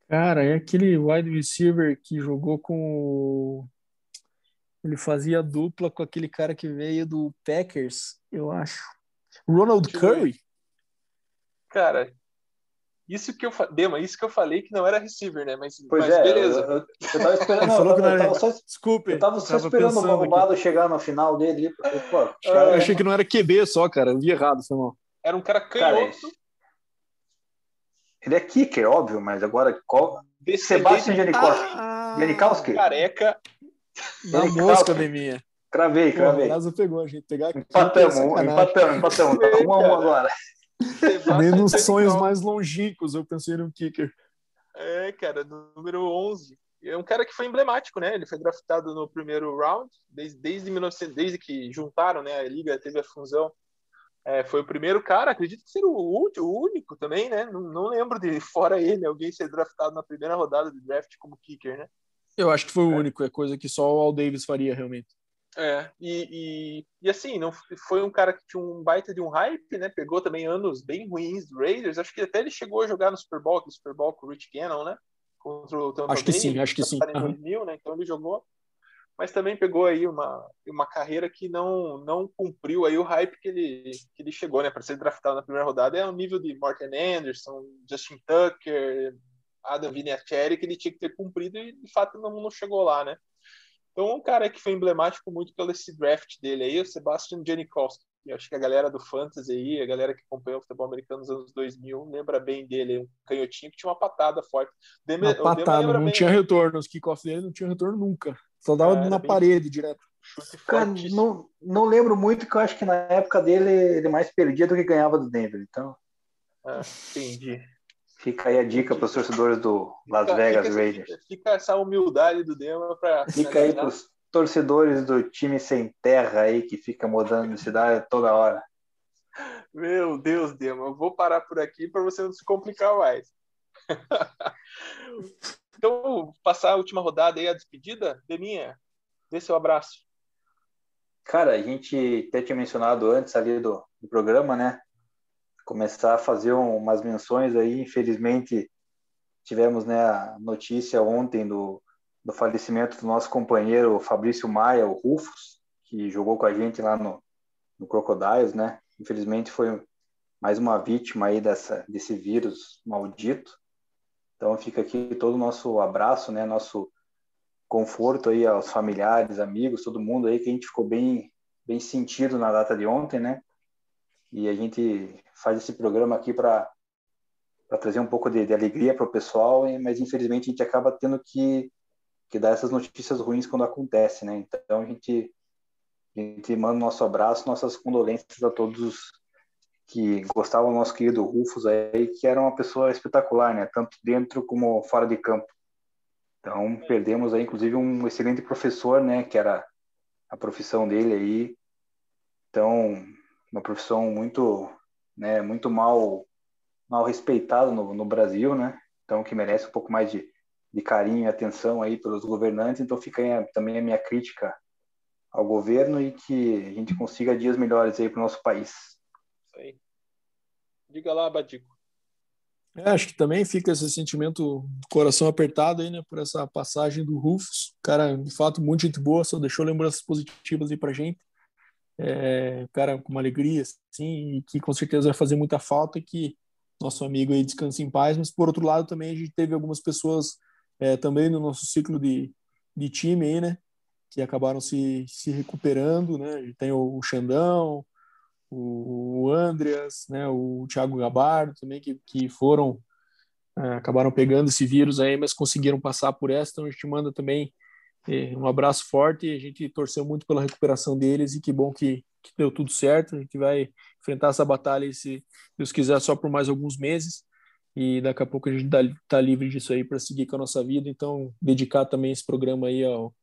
Cara, é aquele wide receiver que jogou com. Ele fazia dupla com aquele cara que veio do Packers, eu acho. Ronald Curry? Cara, isso que eu Dema, isso que eu falei que não era receiver, né? Mas, pois mas é, beleza. Eu, eu, eu tava esperando. não, eu, eu tava só, Desculpe. Eu tava só tava esperando o bombado chegar no final dele. Pô, eu achei que não era QB só, cara. Eu vi errado, foi mal. Era um cara canhoto. Cara, ele é kicker, óbvio, mas agora qual? Sebastian Janikowski. Ah, Janikowski? Careca. Na mosca, minha. Cravei, cravei. O caso pegou a gente. Pegar aqui, empatamos, empatamos, empatamos. Tá um a um agora. Nem nos sonhos mais longínquos eu pensei no kicker. É, cara, número 11. É um cara que foi emblemático, né? Ele foi draftado no primeiro round, desde, desde, 1900, desde que juntaram, né? A liga teve a fusão é, foi o primeiro cara, acredito que seja o, o único também, né? Não, não, lembro de, fora ele, alguém ser draftado na primeira rodada de draft como kicker, né? Eu acho que foi o é. único, é coisa que só o Al Davis faria realmente. É, e, e, e, assim, não foi um cara que tinha um baita de um hype, né? Pegou também anos bem ruins do Raiders. Acho que até ele chegou a jogar no Super Bowl, no Super Bowl com o Rich Gannon, né? Contra o Tampa Acho que sim, acho que sim. Em 2000, né? Então ele jogou mas também pegou aí uma, uma carreira que não, não cumpriu aí o hype que ele, que ele chegou, né, para ser draftado na primeira rodada. É um nível de Martin Anderson, Justin Tucker, Adam Vinatieri que ele tinha que ter cumprido e de fato não, não chegou lá, né? Então, um cara que foi emblemático muito pelo esse draft dele aí, o Sebastian Janikowski. Eu acho que a galera do Fantasy aí, a galera que acompanhou o futebol americano nos anos 2000, lembra bem dele, um canhotinho que tinha uma patada forte. Deme, uma patada, não bem, tinha retorno, os kickoffs dele não tinha retorno nunca. Só dava é, na bem... parede direto. Cara, não, não lembro muito, que eu acho que na época dele ele mais perdia do que ganhava do Denver, então. Ah, entendi. Fica aí a dica para os torcedores do Las fica, Vegas fica, Raiders. Fica essa humildade do Denver para. Fica aí para os torcedores do time sem terra aí que fica mudando de cidade toda hora. Meu Deus, Dema, eu vou parar por aqui para você não se complicar mais. então, passar a última rodada aí, a despedida. Deminha, dê seu abraço. Cara, a gente até tinha mencionado antes ali do, do programa, né? Começar a fazer um, umas menções aí. Infelizmente, tivemos né, a notícia ontem do, do falecimento do nosso companheiro Fabrício Maia, o Rufus, que jogou com a gente lá no, no Crocodiles, né? Infelizmente foi mais uma vítima aí dessa, desse vírus maldito. Então fica aqui todo o nosso abraço, né? Nosso conforto aí aos familiares, amigos, todo mundo aí que a gente ficou bem bem sentido na data de ontem, né? E a gente faz esse programa aqui para trazer um pouco de, de alegria para o pessoal, mas infelizmente a gente acaba tendo que que dar essas notícias ruins quando acontece, né? Então a gente a gente manda nosso abraço, nossas condolências a todos que gostavam do nosso querido Rufus aí, que era uma pessoa espetacular, né? Tanto dentro como fora de campo. Então, perdemos aí, inclusive, um excelente professor, né? Que era a profissão dele aí. Então, uma profissão muito, né? Muito mal, mal respeitada no, no Brasil, né? Então, que merece um pouco mais de, de carinho e atenção aí pelos governantes. Então, fica aí também a minha crítica ao governo e que a gente consiga dias melhores aí para o nosso país. Isso aí. Diga lá, Badico. É, acho que também fica esse sentimento coração apertado aí, né, por essa passagem do Rufus. Cara, de fato, muito gente boa, só deixou lembranças positivas aí pra gente. É, cara, com uma alegria, assim, que com certeza vai fazer muita falta que nosso amigo aí descanse em paz. Mas, por outro lado, também a gente teve algumas pessoas é, também no nosso ciclo de, de time aí, né, que acabaram se, se recuperando, né? Tem o Xandão, o Andreas, né? O Thiago Gabardo também, que, que foram, é, acabaram pegando esse vírus aí, mas conseguiram passar por essa. Então a gente manda também um abraço forte. A gente torceu muito pela recuperação deles e que bom que, que deu tudo certo. A gente vai enfrentar essa batalha, se Deus quiser, só por mais alguns meses. E daqui a pouco a gente está livre disso aí para seguir com a nossa vida. Então, dedicar também esse programa aí ao,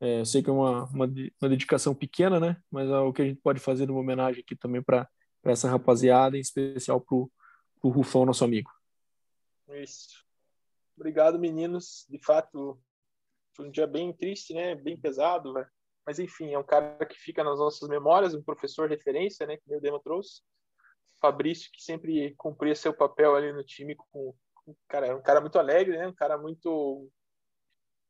é, eu sei que é uma, uma, uma, dedicação pequena, né? Mas é o que a gente pode fazer numa homenagem aqui também para essa rapaziada, em especial para o Rufão, nosso amigo. Isso. Obrigado, meninos. De fato, um dia bem triste, né? Bem pesado, né? Mas enfim, é um cara que fica nas nossas memórias, um professor referência, né? Que o Dema trouxe. Fabrício, que sempre cumpria seu papel ali no time com, cara, era um cara muito alegre, né? Um cara muito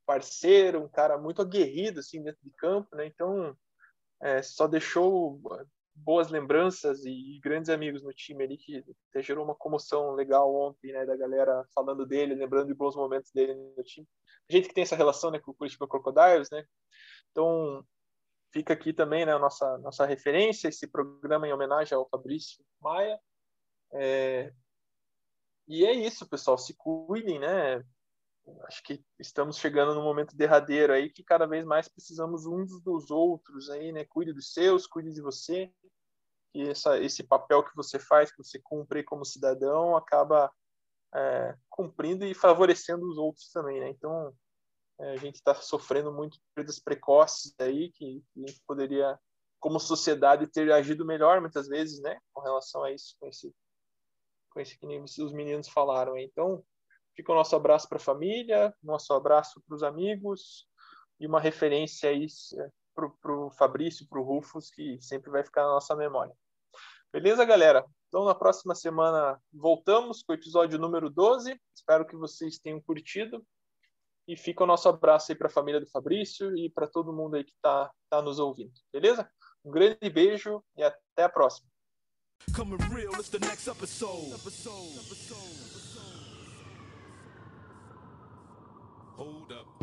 parceiro, um cara muito aguerrido assim dentro de campo, né? Então é, só deixou boas lembranças e, grandes amigos no time ali que gerou uma comoção legal ontem, né? Da galera falando dele, lembrando de bons momentos dele no time. A gente que tem essa relação, né, com o Curitiba Crocodiles, né? Então fica aqui também, né, a nossa nossa referência, esse programa em homenagem ao Fabrício Maia. É... E é isso, pessoal. Se cuidem, né? Acho que estamos chegando no momento derradeiro aí que cada vez mais precisamos uns dos outros aí, né? Cuide dos seus, cuide de você. E essa, esse papel que você faz, que você cumpre como cidadão, acaba é, cumprindo e favorecendo os outros também, né? Então, é, a gente está sofrendo muito perdas precoces aí que, que a gente poderia, como sociedade, ter agido melhor muitas vezes, né? Com relação a isso, com esse, com esse que os meninos falaram. Então, Fica o nosso abraço para a família, nosso abraço para os amigos e uma referência aí é, para o Fabrício, para o Rufus, que sempre vai ficar na nossa memória. Beleza, galera? Então, na próxima semana voltamos com o episódio número 12. Espero que vocês tenham curtido. E fica o nosso abraço aí para a família do Fabrício e para todo mundo aí que está tá nos ouvindo. Beleza? Um grande beijo e até a próxima. Hold up.